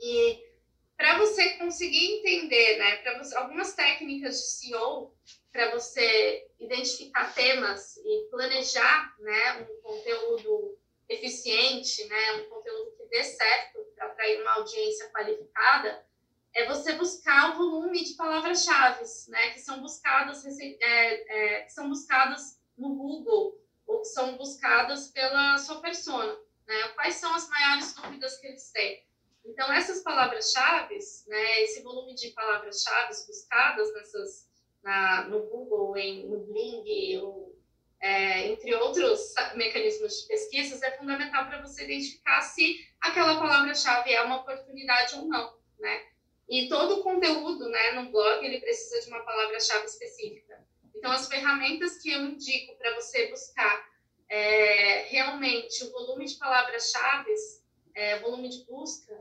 E para você conseguir entender, né, para algumas técnicas de SEO para você identificar temas e planejar né, um conteúdo eficiente, né, um conteúdo que dê certo para atrair uma audiência qualificada, é você buscar o volume de palavras-chave né, que são buscadas é, é, que são buscadas no Google ou que são buscadas pela sua persona. Né? Quais são as maiores dúvidas que eles têm? Então, essas palavras-chave, né, esse volume de palavras-chave buscadas nessas na, no Google, em, no Bing, ou, é, entre outros mecanismos de pesquisas, é fundamental para você identificar se aquela palavra-chave é uma oportunidade ou não, né? E todo o conteúdo, né, no blog, ele precisa de uma palavra-chave específica. Então, as ferramentas que eu indico para você buscar é, realmente o volume de palavras-chave, é, volume de busca,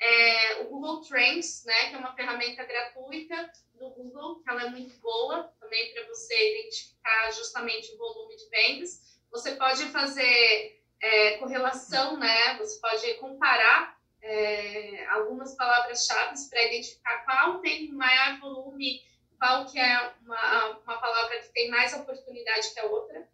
é o Google Trends, né, que é uma ferramenta gratuita do Google, que ela é muito boa também para você identificar justamente o volume de vendas. Você pode fazer é, correlação, né? Você pode comparar é, algumas palavras-chave para identificar qual tem maior volume, qual que é uma, uma palavra que tem mais oportunidade que a outra.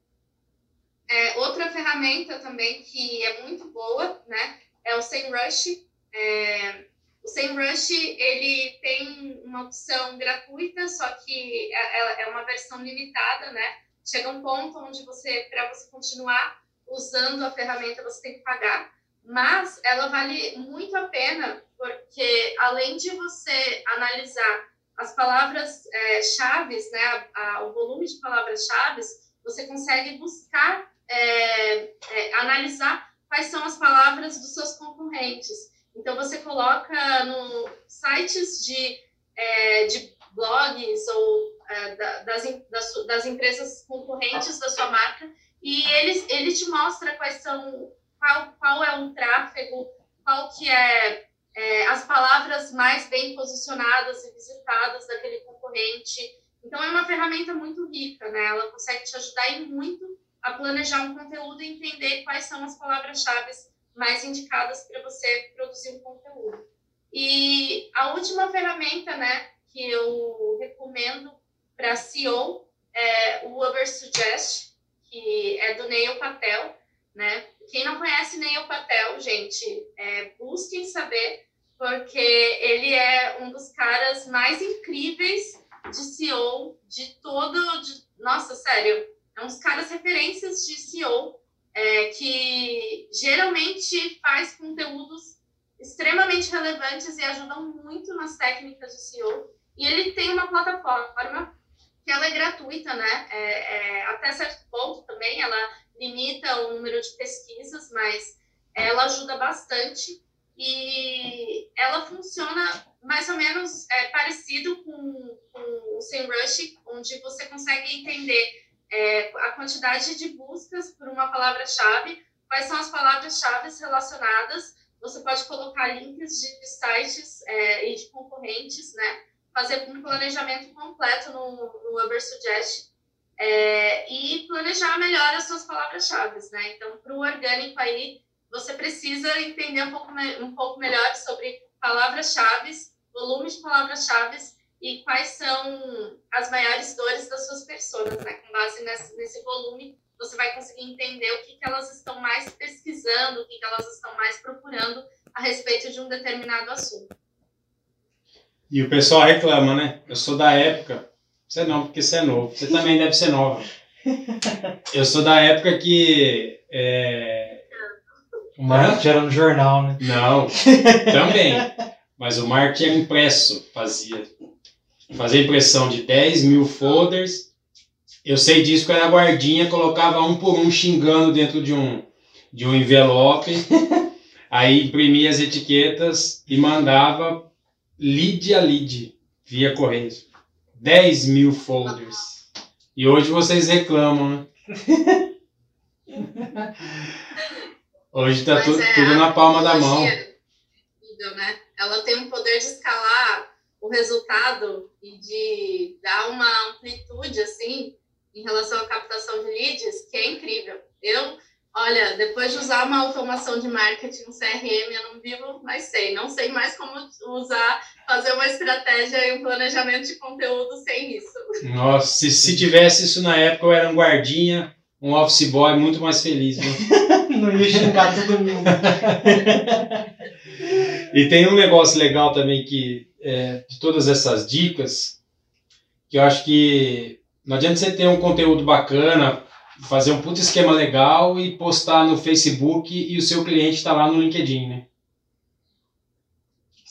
É, outra ferramenta também que é muito boa, né? É o SEMrush. É, o SEMrush, ele tem uma opção gratuita, só que é, é, é uma versão limitada, né? Chega um ponto onde você, para você continuar usando a ferramenta, você tem que pagar. Mas ela vale muito a pena, porque além de você analisar as palavras-chave, é, né, a, a, o volume de palavras-chave, você consegue buscar, é, é, analisar quais são as palavras dos seus concorrentes. Então, você coloca no sites de, é, de blogs ou é, das, das, das, empresas concorrentes da sua marca e ele, ele te mostra quais são, qual, qual é o tráfego, qual que é, é as palavras mais bem posicionadas e visitadas daquele concorrente. Então, é uma ferramenta muito rica, né? Ela consegue te ajudar e muito a planejar um conteúdo e entender quais são as palavras-chave mais indicadas para você produzir um conteúdo. E a última ferramenta, né, que eu recomendo para SEO é o Oversuggest, que é do Neil Patel, né? Quem não conhece Neil Patel, gente, é, busquem saber, porque ele é um dos caras mais incríveis de SEO de todo, de, nossa, sério, é dos caras referências de SEO é, que geralmente faz conteúdos extremamente relevantes e ajudam muito nas técnicas de SEO. E ele tem uma plataforma que ela é gratuita, né? É, é, até certo ponto também ela limita o número de pesquisas, mas ela ajuda bastante e ela funciona mais ou menos é, parecido com, com o SEMrush, onde você consegue entender é, a quantidade de buscas por uma palavra-chave, quais são as palavras-chave relacionadas. Você pode colocar links de sites é, e de concorrentes, né? Fazer um planejamento completo no, no Uber é, e planejar melhor as suas palavras-chave, né? Então, para o orgânico aí, você precisa entender um pouco, um pouco melhor sobre palavras-chave, volume de palavras-chave e quais são as maiores dores das suas pessoas, né? Com base nesse, nesse volume, você vai conseguir entender o que, que elas estão mais pesquisando, o que, que elas estão mais procurando a respeito de um determinado assunto. E o pessoal reclama, né? Eu sou da época. Você não, porque você é novo. Você também deve ser nova. Eu sou da época que. É... O marketing era no jornal, né? Não, também. Mas o marketing era impresso, fazia. Fazia impressão de 10 mil folders. Eu sei disso que era guardinha, colocava um por um xingando dentro de um, de um envelope. Aí imprimia as etiquetas e mandava lead a lead via correio. 10 mil folders. E hoje vocês reclamam, né? Hoje tá tu, é, tudo na palma da mão. Né? Ela tem um poder de escalar o resultado e de dar uma amplitude assim em relação à captação de leads que é incrível. Eu, olha, depois de usar uma automação de marketing, um CRM, eu não vivo, mas sei, não sei mais como usar, fazer uma estratégia e um planejamento de conteúdo sem isso. Nossa, se, se tivesse isso na época, eu era um guardinha, um office boy muito mais feliz. Né? não ia xingar todo mundo. e tem um negócio legal também que é, de todas essas dicas, que eu acho que não adianta você ter um conteúdo bacana, fazer um puto esquema legal e postar no Facebook e o seu cliente está lá no LinkedIn, né?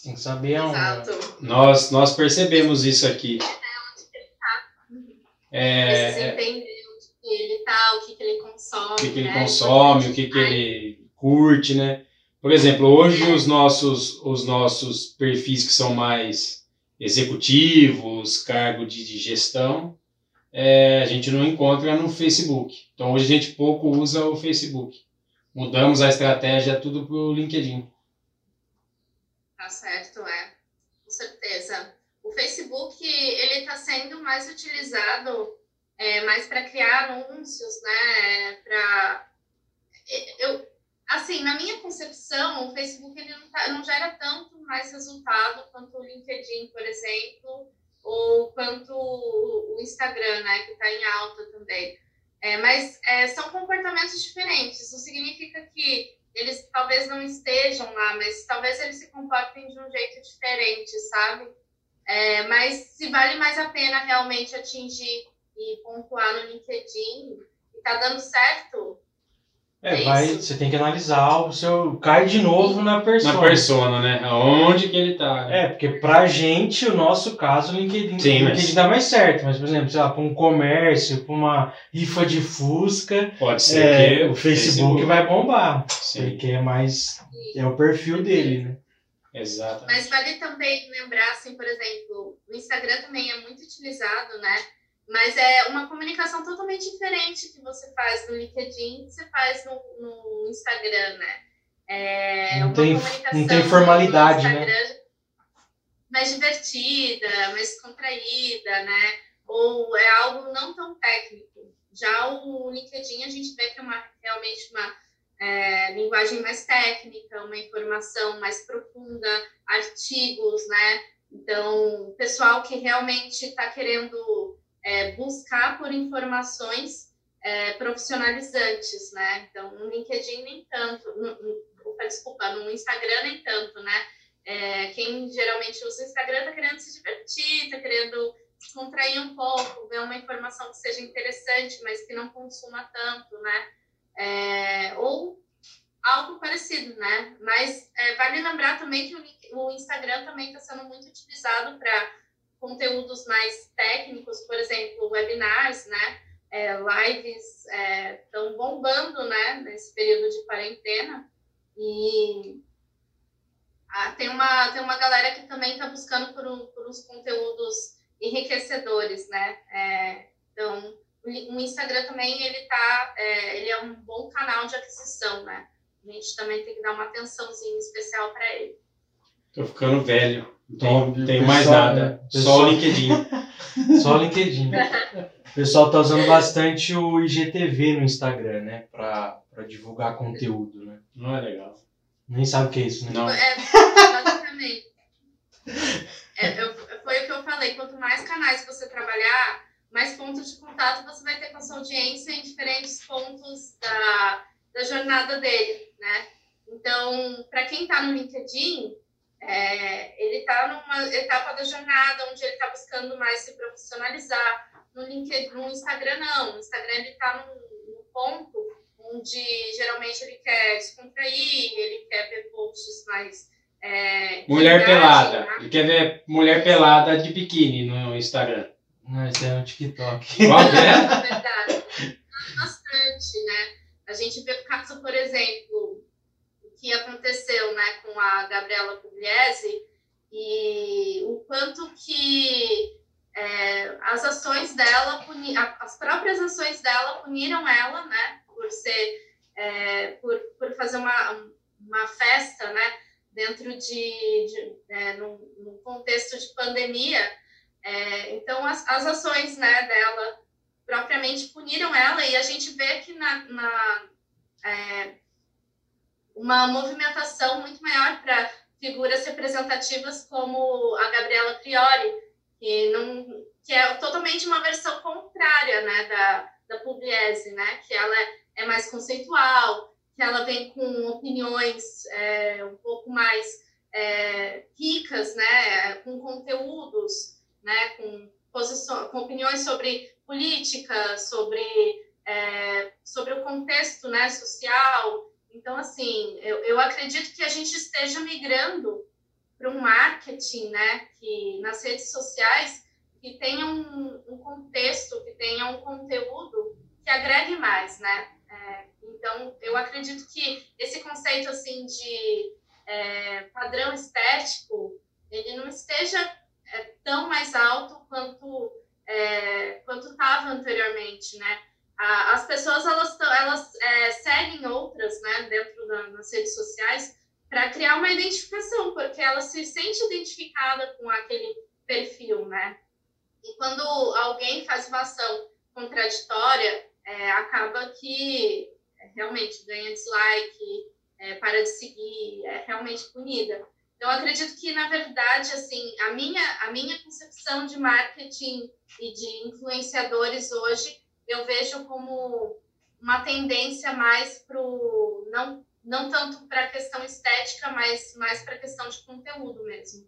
Tem que saber onde. Exato. Nós, nós percebemos isso aqui. É, Precisa entender onde que ele tá, o que, que ele consome. O que, que ele né? consome, o que, que ele curte, né? Por exemplo, hoje os nossos, os nossos perfis que são mais executivos, cargo de, de gestão, é, a gente não encontra no Facebook. Então hoje a gente pouco usa o Facebook. Mudamos a estratégia tudo para o LinkedIn. Tá certo, é. Com certeza. O Facebook, ele está sendo mais utilizado é, mais para criar anúncios, né? Pra... Eu, assim, na minha concepção, o Facebook ele não, tá, não gera tanto mais resultado quanto o LinkedIn, por exemplo, ou quanto o Instagram, né? Que está em alta também. É, mas é, são comportamentos diferentes. Isso significa que eles talvez não estejam lá, mas talvez eles se comportem de um jeito diferente, sabe? É, mas se vale mais a pena realmente atingir e pontuar no LinkedIn e tá dando certo, É, É vai, isso. você tem que analisar o seu. Cai de novo na persona. Na persona, né? Aonde que ele tá. né? É, porque pra gente, o nosso caso, o LinkedIn, Sim, o mas- LinkedIn dá mais certo. Mas, por exemplo, sei lá, pra um comércio, pra uma rifa de Fusca, Pode ser é, que o Facebook, vai bombar. Sim, Porque é mais. É o perfil dele, né? exato. Mas vale também lembrar, assim, por exemplo, o Instagram também é muito utilizado, né? Mas é uma comunicação totalmente diferente que você faz no LinkedIn que você faz no, no Instagram, né? É Não uma tem- comunicação não tem formalidade, né? Mais divertida, mais contraída, né? Ou é algo não tão técnico. Já o LinkedIn a gente vê que é uma, realmente uma é, linguagem mais técnica, uma informação mais profunda, artigos, né? Então, o pessoal que realmente está querendo é, buscar por informações é, profissionalizantes, né? Então, no LinkedIn nem tanto, no, no, desculpa, no Instagram nem tanto, né? É, quem geralmente usa o Instagram está querendo se divertir, está querendo descontrair um pouco, ver uma informação que seja interessante, mas que não consuma tanto, né? É, ou algo parecido, né? Mas é, vale lembrar também que o, o Instagram também está sendo muito utilizado para conteúdos mais técnicos, por exemplo, webinars, né? É, lives estão bombando, né? Nesse período de quarentena e ah, tem uma tem uma galera que também está buscando por, um- por uns conteúdos enriquecedores, né? É, então o Instagram também ele tá é, ele é um bom canal de aquisição, né? A gente também tem que dar uma atençãozinha especial para ele. Tô ficando velho. Não Então, tenho, tenho mais pessoal, nada. né? Só Pessoal- o LinkedIn. Só o LinkedIn. O pessoal tá usando bastante o IGTV no Instagram, né? Pra, pra divulgar conteúdo, né? Não é legal. Nem sabe o que é isso, né? Não. É, basicamente. É, eu- foi o que eu falei. Quanto mais canais você trabalhar, mais pontos de contato você vai ter com a sua audiência em diferentes pontos da, da jornada dele, né? Então, para quem está no LinkedIn, é, ele está numa etapa da jornada onde ele está buscando mais se profissionalizar. No LinkedIn, no Instagram não. No Instagram ele está num, ponto onde geralmente ele quer descontrair, ele quer ver posts mais. É, mulher pelada. Né? Ele quer ver mulher pelada de biquíni no Instagram. Não, isso é um TikTok. Qual é? é verdade. Bastante, né? A gente vê o caso, por exemplo, que aconteceu né, com a Gabriela Pugliese e o quanto que é, as ações dela, puni, as próprias ações dela puniram ela, né, por ser, é, por, por fazer uma, uma festa, né, dentro de, de é, num, num, contexto de pandemia. É, então, as, as ações, né, dela propriamente puniram ela e a gente vê que na, na é, uma movimentação muito maior para figuras representativas como a Gabriela Priori, que, não, que é totalmente uma versão contrária né, da, da Pugliese, né, que ela é, é mais conceitual, que ela vem com opiniões é, um pouco mais é, ricas, né, com conteúdos, né, com, posições, com opiniões sobre política, sobre, é, sobre o contexto né, social, então, assim, eu, eu acredito que a gente esteja migrando para um marketing, né, que nas redes sociais que tenha um, um, contexto, que tenha um conteúdo que agregue mais, né? É, então, eu acredito que esse conceito, assim, de é, padrão estético, ele não esteja é, tão mais alto quanto é, quanto estava anteriormente, né? As pessoas elas, elas é, seguem outras né, dentro da, das redes sociais para criar uma identificação, porque ela se sente identificada com aquele perfil, né? E quando alguém faz uma ação contraditória, é, acaba que é, realmente ganha dislike, é, para de seguir, é realmente punida. Então, acredito que, na verdade, assim, a minha, a minha concepção de marketing e de influenciadores hoje eu vejo como uma tendência mais para não não tanto para a questão estética, mas mais para a questão de conteúdo mesmo.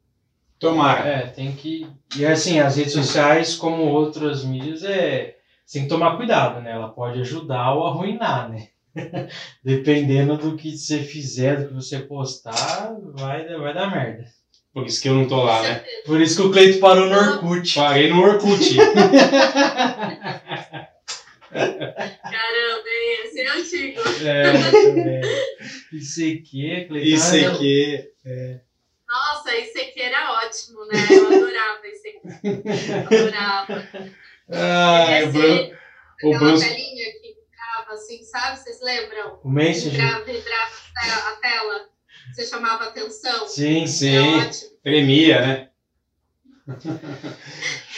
Tomara. É, tem que. E assim, as redes sociais, como outras mídias, é. Você tem que tomar cuidado, né? Ela pode ajudar ou arruinar, né? Dependendo do que você fizer, do que você postar, vai, vai dar merda. Por isso que eu não tô lá, né? Por isso que o Cleito parou no Orkut. Parei no Orkut. Caramba, esse é antigo. É, ICQ, Cleiton. ICQ, é. Nossa, ICQ era ótimo, né? Eu adorava ICQ. Adorava. Ah, o Bruno. O Bruno. telinha que ficava assim, sabe? Vocês lembram? O Messenger. Vibrava a tela. Você chamava atenção. Sim, sim. Tremia, né?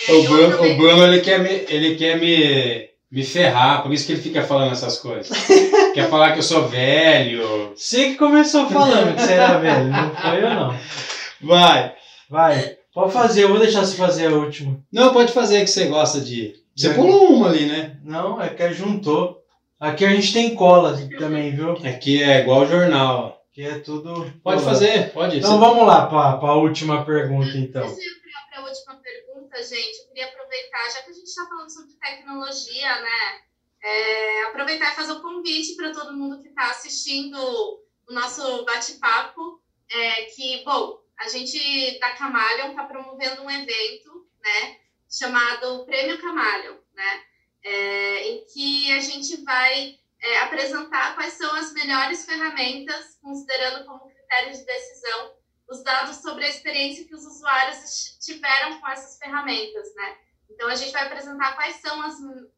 o Bruno, o Bruno ele quer me, ele quer me me ferrar, por isso que ele fica falando essas coisas. Quer falar que eu sou velho. Você que começou falando que você era velho, não foi eu não. Vai. Vai. Pode fazer, eu vou deixar você fazer a última. Não, pode fazer que você gosta de. Você pulou uma ali, né? Não, é que juntou. Aqui a gente tem cola também, viu? Aqui é igual jornal. Aqui é tudo. Pode fazer, pode. Então vamos lá para a última pergunta, então. Para a última pergunta, gente, eu queria aproveitar, já que a gente está falando sobre tecnologia, né? É, aproveitar e fazer um convite para todo mundo que está assistindo o nosso bate-papo, é, que, bom, a gente da Camalion está promovendo um evento, né, chamado Prêmio Camalion, né, é, em que a gente vai é, apresentar quais são as melhores ferramentas, considerando como critério de decisão os dados sobre a experiência que os usuários tiveram com essas ferramentas, né? Então, a gente vai apresentar quais são as,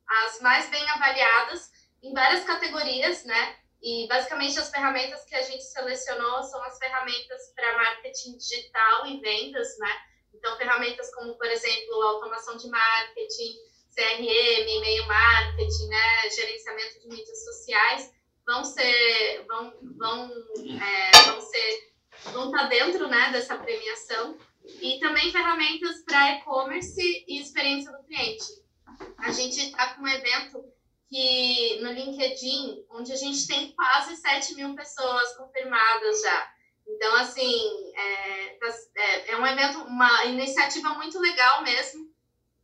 as mais bem avaliadas em várias categorias, né? E, basicamente, as ferramentas que a gente selecionou são as ferramentas para marketing digital e vendas, né? Então, ferramentas como, por exemplo, automação de marketing, CRM, e-mail marketing, né? Gerenciamento de mídias sociais, vão ser, vão, vão, é, vão ser, vão estar dentro, né, dessa premiação e também ferramentas para e-commerce e experiência do cliente. A gente está com um evento que no LinkedIn, onde a gente tem quase 7 mil pessoas confirmadas já. Então, assim, é, tá, é, é um evento, uma iniciativa muito legal mesmo,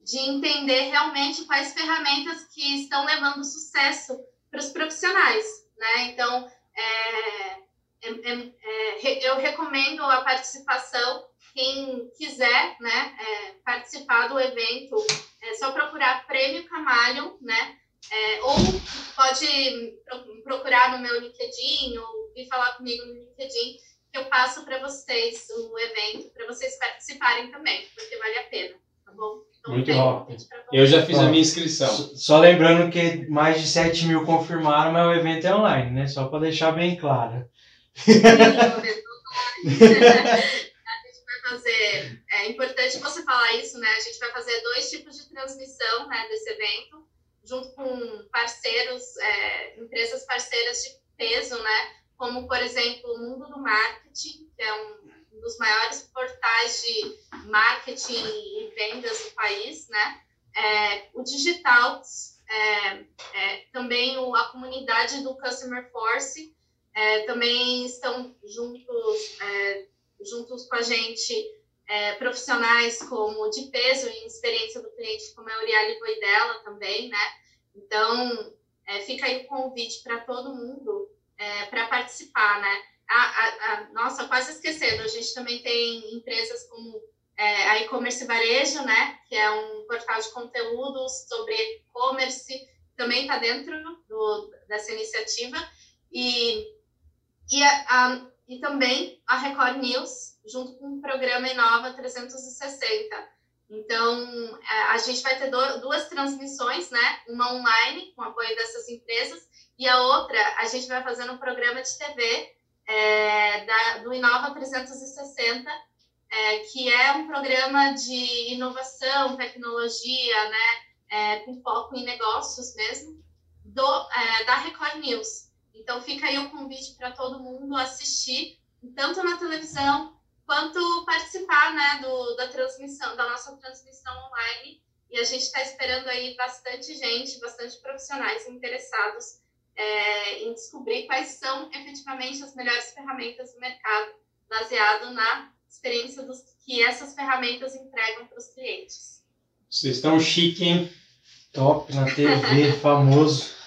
de entender realmente quais ferramentas que estão levando sucesso para os profissionais, né? Então, é eu recomendo a participação quem quiser né, é, participar do evento, é só procurar Prêmio Camalion, né? É, ou pode procurar no meu LinkedIn ou vir falar comigo no LinkedIn, que eu passo para vocês o evento, para vocês participarem também, porque vale a pena, tá bom? Então, Muito rápido. Eu já fiz bom, a minha inscrição. Só lembrando que mais de 7 mil confirmaram, mas o evento é online, né? Só para deixar bem claro. Sim, fazer. É importante você falar isso, né? A gente vai fazer dois tipos de transmissão né, desse evento, junto com parceiros, é, empresas parceiras de peso, né? Como, por exemplo, o Mundo do Marketing, que é um dos maiores portais de marketing e vendas do país, né? É, o Digital, é, é, também o, a comunidade do Customer Force, é, também estão juntos é, juntos com a gente é, profissionais como de peso e experiência do cliente, como a Uriali Voidela também, né? Então, é, fica aí o convite para todo mundo é, para participar, né? A, a, a, nossa, quase esquecendo, a gente também tem empresas como é, a e-commerce varejo, né? Que é um portal de conteúdos sobre e-commerce, também está dentro do, dessa iniciativa. E, e a, e também a Record News, junto com o programa Inova 360. Então, é, a gente vai ter duas transmissões, né? Uma online, com apoio dessas empresas, e a outra, a gente vai fazer um programa de TV é, da, do Inova 360, é, que é um programa de inovação, tecnologia, né? É, com foco em negócios mesmo, do, é, da Record News. Então fica aí o convite para todo mundo assistir, tanto na televisão quanto participar né, do, da transmissão, da nossa transmissão online. E a gente está esperando aí bastante gente, bastante profissionais interessados é, em descobrir quais são efetivamente as melhores ferramentas do mercado, baseado na experiência dos, que essas ferramentas entregam para os clientes. Vocês estão chique, hein? Top na TV, famoso.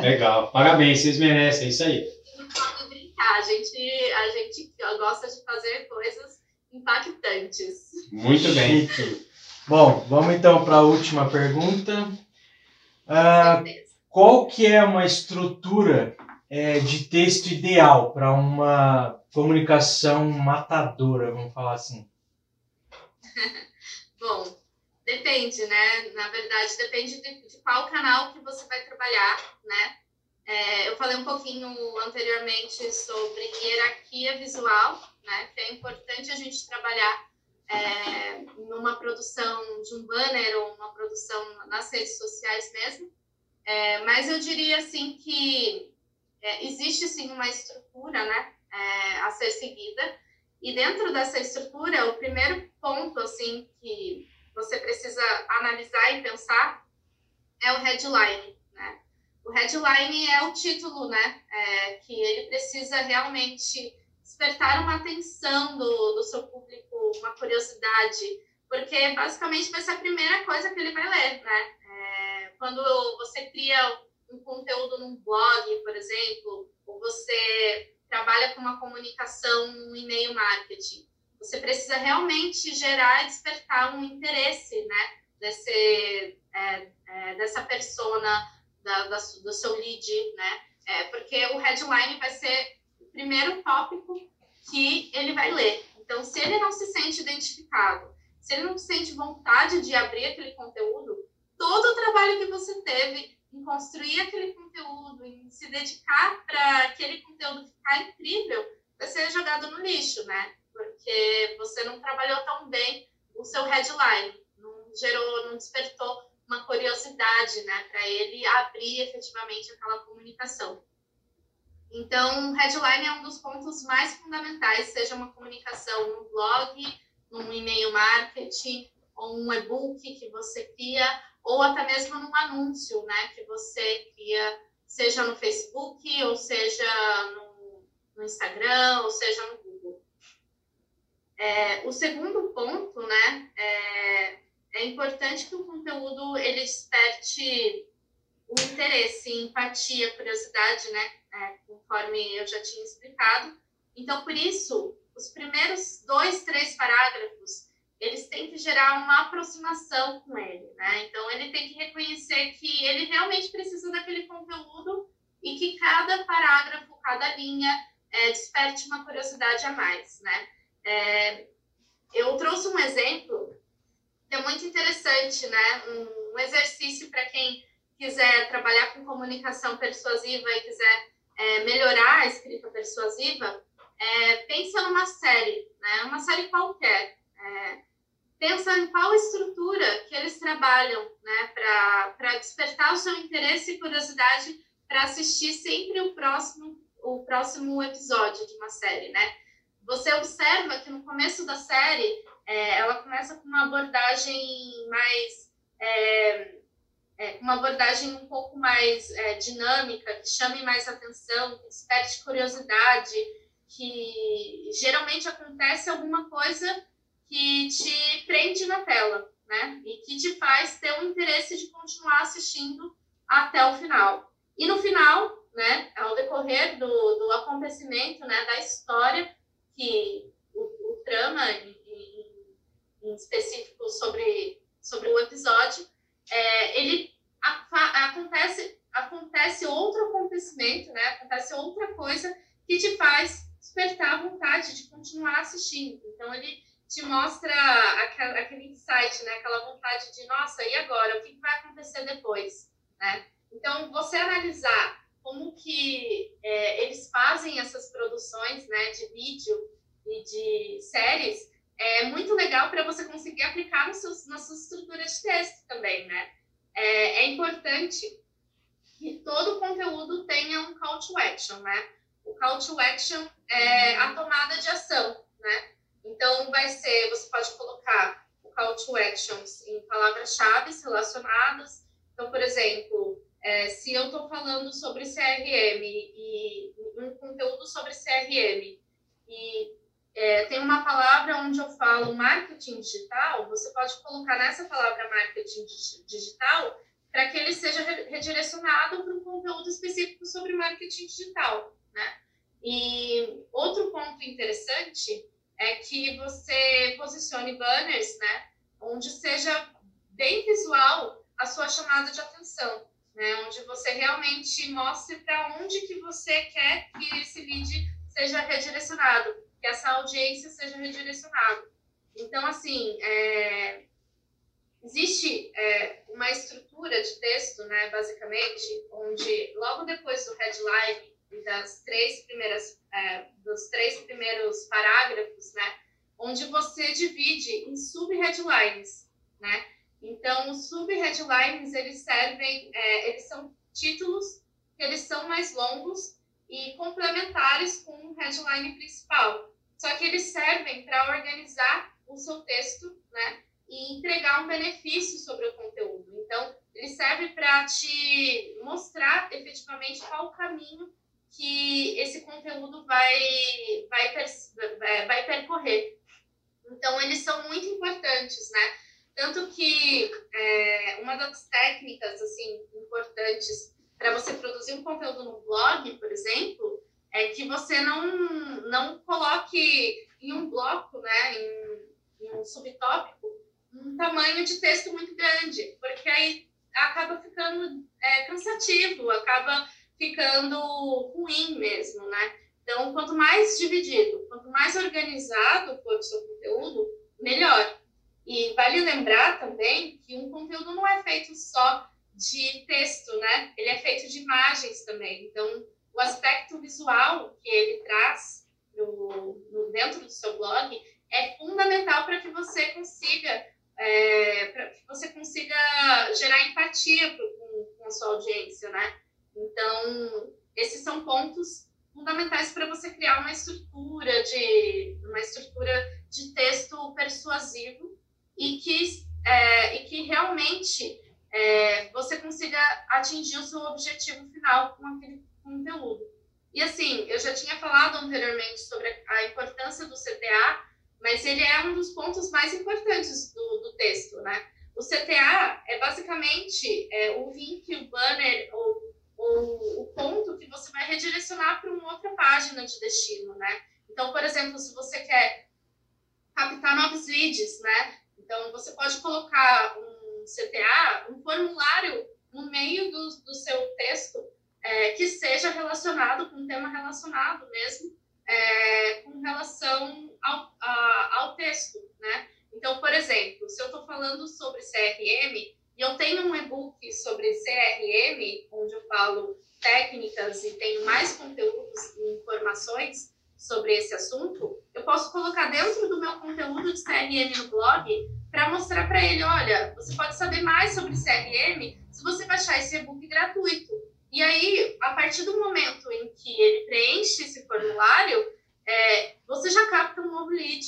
Legal, parabéns, vocês merecem, é isso aí. Não pode brincar, a gente, a gente gosta de fazer coisas impactantes. Muito bem. Bom, vamos então para a última pergunta. Uh, qual que é uma estrutura é, de texto ideal para uma comunicação matadora, vamos falar assim? Bom, Depende, né? Na verdade, depende de, de qual canal que você vai trabalhar, né? É, eu falei um pouquinho anteriormente sobre hierarquia visual, né? Que é importante a gente trabalhar é, numa produção de um banner ou uma produção nas redes sociais mesmo. É, mas eu diria assim que é, existe sim uma estrutura, né? É, a ser seguida. E dentro dessa estrutura, o primeiro ponto assim que você precisa analisar e pensar é o headline, né? O headline é o título, né? É, que ele precisa realmente despertar uma atenção do, do seu público, uma curiosidade, porque basicamente vai ser a primeira coisa que ele vai ler, né? É, quando você cria um conteúdo num blog, por exemplo, ou você trabalha com uma comunicação no e-mail marketing, você precisa realmente gerar e despertar um interesse, né, desse, é, é, dessa persona, da, da, do seu lead, né, é, porque o headline vai ser o primeiro tópico que ele vai ler. Então, se ele não se sente identificado, se ele não sente vontade de abrir aquele conteúdo, todo o trabalho que você teve em construir aquele conteúdo, em se dedicar para aquele conteúdo ficar incrível, vai ser jogado no lixo, né? Porque você não trabalhou tão bem o seu headline, não gerou, não despertou uma curiosidade, né, para ele abrir efetivamente aquela comunicação. Então, headline é um dos pontos mais fundamentais, seja uma comunicação no blog, num e-mail marketing, ou um e-book que você cria, ou até mesmo num anúncio, né, que você cria, seja no Facebook, ou seja no, no Instagram, ou seja no é, o segundo ponto, né, é, é importante que o conteúdo ele desperte o interesse, empatia, curiosidade, né? É, conforme eu já tinha explicado. Então, por isso, os primeiros dois, três parágrafos, eles têm que gerar uma aproximação com ele, né? Então, ele tem que reconhecer que ele realmente precisa daquele conteúdo e que cada parágrafo, cada linha, é, desperte uma curiosidade a mais, né? É, eu trouxe um exemplo que é muito interessante, né? Um, um exercício para quem quiser trabalhar com comunicação persuasiva e quiser é, melhorar a escrita persuasiva, é, pensa numa série, né? Uma série qualquer. É, pensa em qual estrutura que eles trabalham, né? Para despertar o seu interesse e curiosidade para assistir sempre o próximo o próximo episódio de uma série, né? Você observa que no começo da série é, ela começa com uma abordagem mais é, é, uma abordagem um pouco mais é, dinâmica, que chame mais atenção, que desperte curiosidade, que geralmente acontece alguma coisa que te prende na tela, né? E que te faz ter o interesse de continuar assistindo até o final. E no final, né, ao decorrer do, do acontecimento, né, da história, que o, o trama em, em, específico sobre, sobre o episódio, é, ele a, acontece acontece outro acontecimento, né, acontece outra coisa que te faz despertar a vontade de continuar assistindo. Então ele te mostra aquele insight, né, aquela vontade de, nossa, e agora? O que vai acontecer depois? Né? Então, você analisar como que é, eles fazem essas produções né, de vídeo e de séries é muito legal para você conseguir aplicar no seus, na sua estrutura de texto também, né? É, é, importante que todo conteúdo tenha um call to action, né? O call to action é a tomada de ação, né? Então, vai ser, você pode colocar o call to actions em palavras-chave relacionadas. Então, por exemplo, é, se eu estou falando sobre CRM e um conteúdo sobre CRM e é, tem uma palavra onde eu falo marketing digital, você pode colocar nessa palavra marketing digital para que ele seja redirecionado para um conteúdo específico sobre marketing digital, né? E outro ponto interessante é que você posicione banners, né, onde seja bem visual a sua chamada de atenção né? Onde você realmente mostre para onde que você quer que esse lead seja redirecionado, que essa audiência seja redirecionada. Então, assim, é, existe é, uma estrutura de texto, né, basicamente, onde logo depois do headline e das três primeiras, é, dos três primeiros parágrafos, né, onde você divide em sub-headlines, né? Então, os sub-headlines, eles servem, é, eles são títulos que eles são mais longos e complementares com o headline principal. Só que eles servem para organizar o seu texto, né? E entregar um benefício sobre o conteúdo. Então, ele serve para te mostrar efetivamente qual o caminho que esse conteúdo vai, vai, vai percorrer. Então, eles são muito importantes, né? Tanto que é, uma das técnicas assim importantes para você produzir um conteúdo no blog, por exemplo, é que você não, não coloque em um bloco, né, em, em um subtópico, um tamanho de texto muito grande, porque aí acaba ficando é, cansativo, acaba ficando ruim mesmo, né? Então, quanto mais dividido, quanto mais organizado for o seu vale lembrar também que um conteúdo não é feito só de texto, né? Ele é feito de imagens também. Então, o aspecto visual que ele traz no, no dentro do seu blog é fundamental para que você consiga é, para que você consiga gerar empatia pro, com, com a sua audiência, né? Então, esses são pontos fundamentais para você criar uma estrutura de uma estrutura de texto persuasivo e que, é, e que realmente é, você consiga atingir o seu objetivo final com aquele E assim, eu já tinha falado anteriormente sobre a importância do CTA, mas ele é um dos pontos mais importantes do, do texto, né? O CTA é basicamente é, o link, o banner ou, ou o ponto que você vai redirecionar para uma outra página de destino, né? Então, por exemplo, se você quer captar novos leads, né? Então, você pode colocar um CTA, um formulário no meio do, do seu texto é, que seja relacionado com um tema relacionado mesmo é, com relação ao, a, ao texto, né? Então, por exemplo, se eu estou falando sobre CRM e eu tenho um e-book sobre CRM, onde eu falo técnicas e tenho mais conteúdos e informações sobre esse assunto, eu posso colocar dentro do meu conteúdo de CRM no blog para mostrar para ele, olha, você pode saber mais sobre CRM se você baixar esse e-book gratuito. E aí, a partir do momento em que ele preenche esse formulário, é, você já capta um novo lead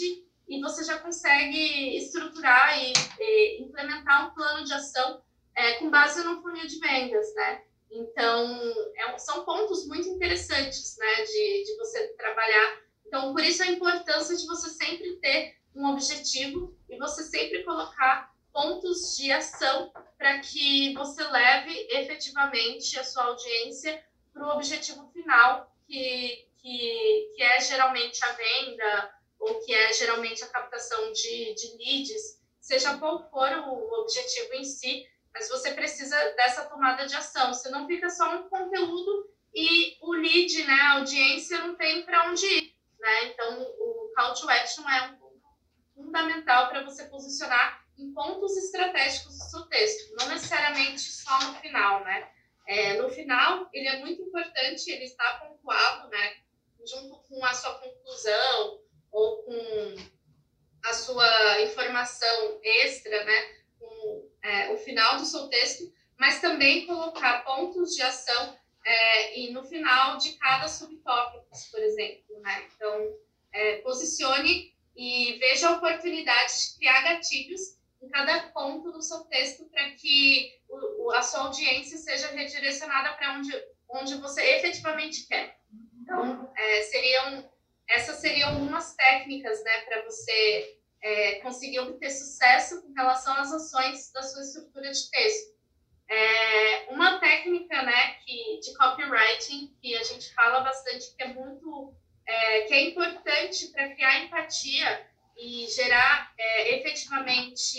e você já consegue estruturar e, e implementar um plano de ação é, com base no funil de vendas, né? Então, é, são pontos muito interessantes, né, de, de você trabalhar. Então, por isso a importância de você sempre ter um objetivo e você sempre colocar pontos de ação para que você leve efetivamente a sua audiência para o objetivo final, que, que, que é geralmente a venda, ou que é geralmente a captação de, de leads, seja qual for o objetivo em si, mas você precisa dessa tomada de ação. Você não fica só um conteúdo e o lead, né, a audiência não tem para onde ir, né? Então, o call to action é um fundamental para você posicionar em pontos estratégicos do seu texto, não necessariamente só no final, né? É, no final, ele é muito importante, ele está pontuado, né, junto com a sua conclusão, ou com a sua informação extra, né, com é, o final do seu texto, mas também colocar pontos de ação é, e no final de cada subtópico, por exemplo, né? Então, é, posicione e veja a oportunidade de criar gatilhos em cada ponto do seu texto para que o, a sua audiência seja redirecionada para onde, onde você efetivamente quer. Então, é, seriam essas seriam algumas técnicas, né, para você é, conseguir obter sucesso com relação às ações da sua estrutura de texto. É, uma técnica, né, que, de copywriting que a gente fala bastante que é muito, é, que é importante para criar empatia e gerar é, efetivamente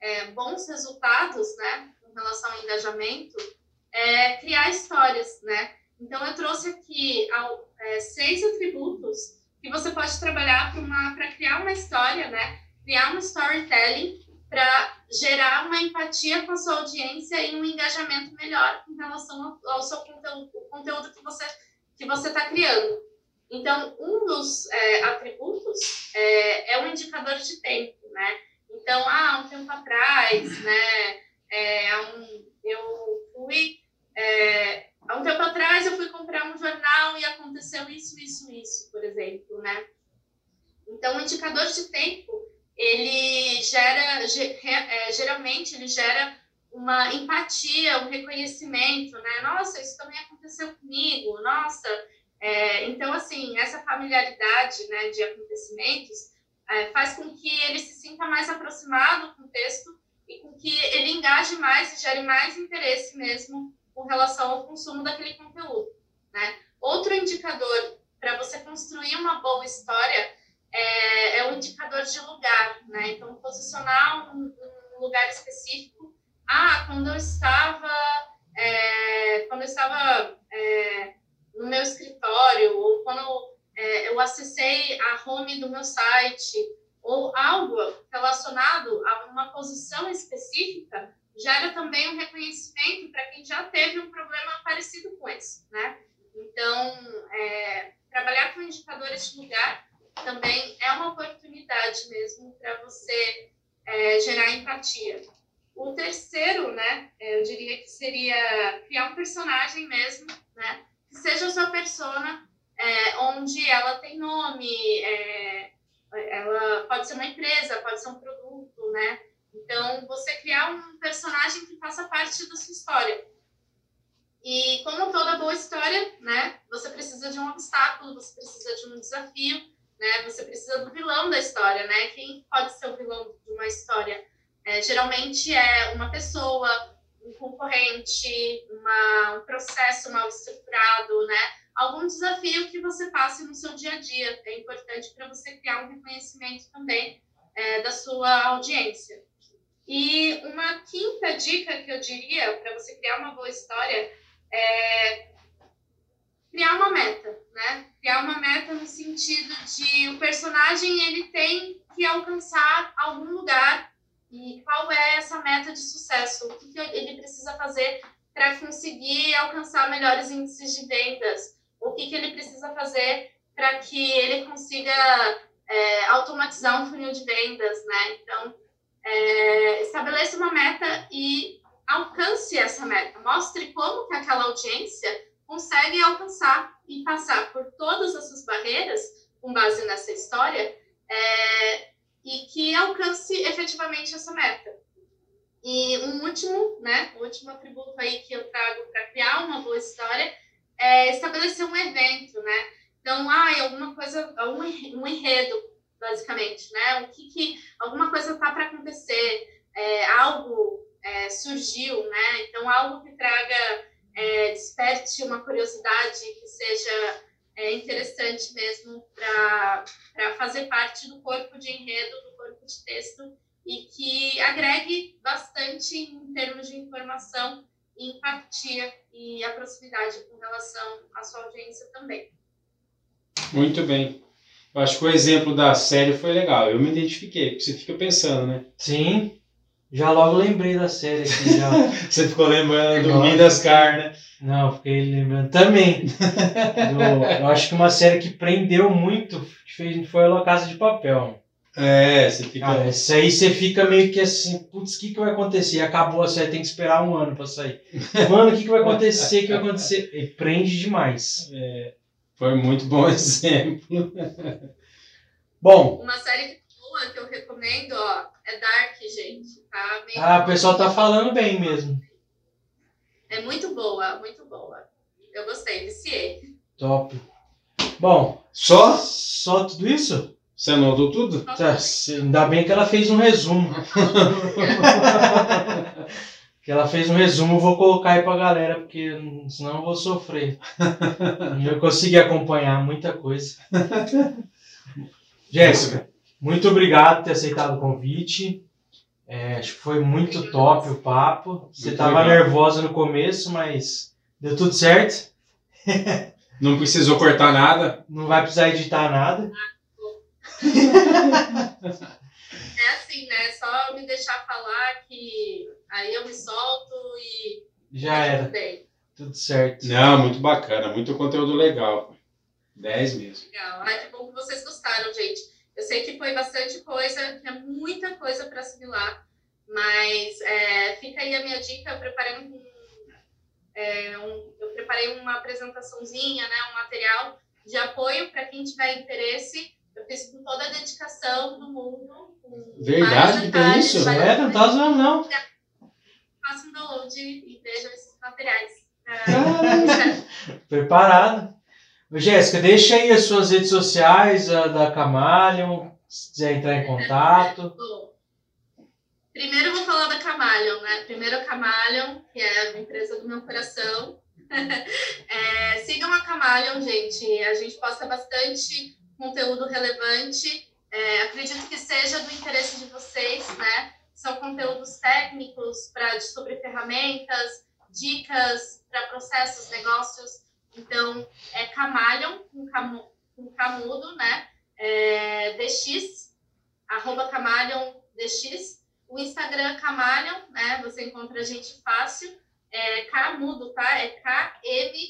é, bons resultados, né, com relação ao engajamento, é criar histórias, né? Então, eu trouxe aqui ao, é, seis atributos que você pode trabalhar para criar uma história, né? Criar um storytelling para gerar uma empatia com a sua audiência e um engajamento melhor em relação ao, ao seu conteúdo, conteúdo que você que você está criando. Então, um dos é, atributos é, é um indicador de tempo, né? Então, ah, um tempo atrás, né? É, um, eu fui é, Há um tempo atrás eu fui comprar um jornal e aconteceu isso, isso, isso, por exemplo, né? Então, o indicador de tempo, ele gera, é, geralmente, ele gera uma empatia, um reconhecimento, né? Nossa, isso também aconteceu comigo, nossa. É, então, assim, essa familiaridade né, de acontecimentos é, faz com que ele se sinta mais aproximado com o texto e com que ele engaje mais e gere mais interesse mesmo com relação ao consumo daquele conteúdo. Né? Outro indicador para você construir uma boa história é, é o indicador de lugar. Né? Então, posicionar um, um lugar específico. Ah, quando eu estava, é, quando eu estava é, no meu escritório, ou quando é, eu acessei a home do meu site, ou algo relacionado a uma posição específica, gera também um reconhecimento para quem já teve um problema parecido com esse, né? Então, é, trabalhar com indicadores de lugar também é uma oportunidade mesmo para você é, gerar empatia. O terceiro, né, eu diria que seria criar um personagem mesmo, né, que seja a sua persona, é, onde ela tem nome, é, ela pode ser uma empresa, pode ser um produto, né, então, você criar um personagem que faça parte da sua história. E como toda boa história, né, você precisa de um obstáculo, você precisa de um desafio, né, você precisa do vilão da história, né? Quem pode ser o vilão de uma história? É, geralmente é uma pessoa, um concorrente, uma, um processo mal estruturado, né? Algum desafio que você passe no seu dia a dia. É importante para você criar um reconhecimento também é, da sua audiência. E uma quinta dica que eu diria para você criar uma boa história é criar uma meta, né? Criar uma meta no sentido de o personagem ele tem que alcançar algum lugar e qual é essa meta de sucesso? O que, ele precisa fazer para conseguir alcançar melhores índices de vendas? O que, que ele precisa fazer para que ele consiga é, automatizar um funil de vendas, né? Então, é, estabeleça uma meta e alcance essa meta. Mostre como que aquela audiência consegue alcançar e passar por todas as suas barreiras com base nessa história é, e que alcance efetivamente essa meta. E um último, né, o último atributo aí que eu trago para criar uma boa história é estabelecer um evento, né? Então, ah, alguma coisa, um enredo, basicamente, né? O que, que alguma coisa está para acontecer, é, algo é, surgiu, né? Então, algo que traga, é, desperte uma curiosidade que seja é, interessante mesmo para fazer parte do corpo de enredo, do corpo de texto e que agregue bastante em termos de informação, empatia e a proximidade com relação à sua audiência também. Muito bem. Eu acho que o exemplo da série foi legal. Eu me identifiquei, porque você fica pensando, né? Sim. Já logo lembrei da série aqui. Já. você ficou lembrando do Midascar, né? Não, fiquei lembrando também. Do, eu acho que uma série que prendeu muito fez, foi a Casa de Papel. É, você fica. Ah, isso aí você fica meio que assim, putz, o que, que vai acontecer? Acabou a série, tem que esperar um ano pra sair. Mano, o que, que vai acontecer? O que vai acontecer? E prende demais. É, foi muito bom exemplo. bom. Uma série boa que eu recomendo, ó, é Dark, gente. Tá meio ah, o pessoal tá falando bem mesmo. É muito boa, muito boa. Eu gostei, viciei. Top. Bom, só? Só tudo isso? Você anotou tudo? Tá, ainda bem que ela fez um resumo. que ela fez um resumo, vou colocar aí pra galera, porque senão eu vou sofrer. eu consegui acompanhar muita coisa. Jéssica, muito obrigado por ter aceitado o convite. É, acho que foi muito top o papo. Você estava nervosa no começo, mas deu tudo certo. Não precisou cortar nada. Não vai precisar editar nada é assim, né? Só me deixar falar que aí eu me solto e. Já era. Tudo certo. Não, muito bacana, muito conteúdo legal. 10 mesmo. Legal. Ai, que bom que vocês gostaram, gente. Eu sei que foi bastante coisa, que é muita coisa para assimilar, mas é, fica aí a minha dica. Eu preparei um, é, um, eu preparei uma apresentaçãozinha, né, um material de apoio para quem tiver interesse eu fiz com toda a dedicação do mundo. Verdade, tem isso? Não é, não tá não. Faça um download e vejam esses materiais. Preparado. Jéssica, deixa aí as suas redes sociais, a da Camalion, se quiser entrar em contato. Primeiro eu vou falar da Camalion, né? Primeiro a Camalion, que é a empresa do meu coração. é, sigam a Camalion, gente. A gente posta bastante conteúdo relevante. É, acredito que seja do interesse de vocês, né? São conteúdos técnicos para sobre ferramentas, dicas para processos, negócios. Então, é Camalion, com, camo, com camudo, né? É, DX, arroba Camalion DX. O Instagram Camalion, né? Você encontra a gente fácil. É Camudo, tá? É K-M-A-L-E-O-N,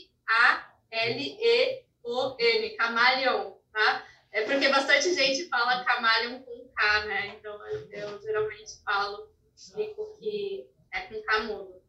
Camalion tá? É porque bastante gente fala camaleon com K, né? Então eu, eu geralmente falo, explico que é com K mudo.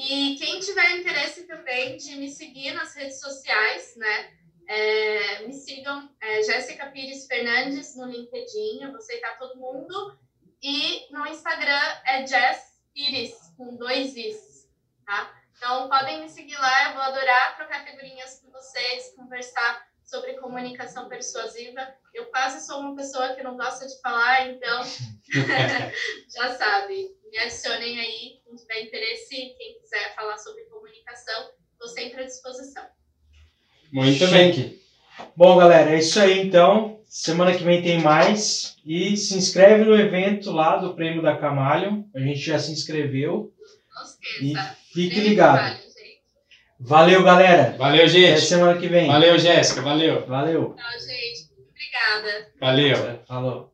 E quem tiver interesse também de me seguir nas redes sociais, né? É, me sigam, é, Jéssica Pires Fernandes no LinkedIn, eu vou aceitar todo mundo. E no Instagram é Jess Pires, com dois Is, tá? Então podem me seguir lá, eu vou adorar trocar figurinhas com vocês, conversar sobre comunicação persuasiva. Eu quase sou uma pessoa que não gosta de falar, então já sabe. Me adicionem aí, quem tiver interesse, quem quiser falar sobre comunicação, estou sempre à disposição. Muito bem. Chique. Bom, galera, é isso aí então. Semana que vem tem mais. E se inscreve no evento lá do Prêmio da Camalion. A gente já se inscreveu. Não E esqueça. fique Prêmio ligado. Gente. Valeu, galera. Valeu, Até gente. semana que vem. Valeu, Jéssica. Valeu. Valeu. Tchau, gente. Muito obrigada. Valeu. Falou.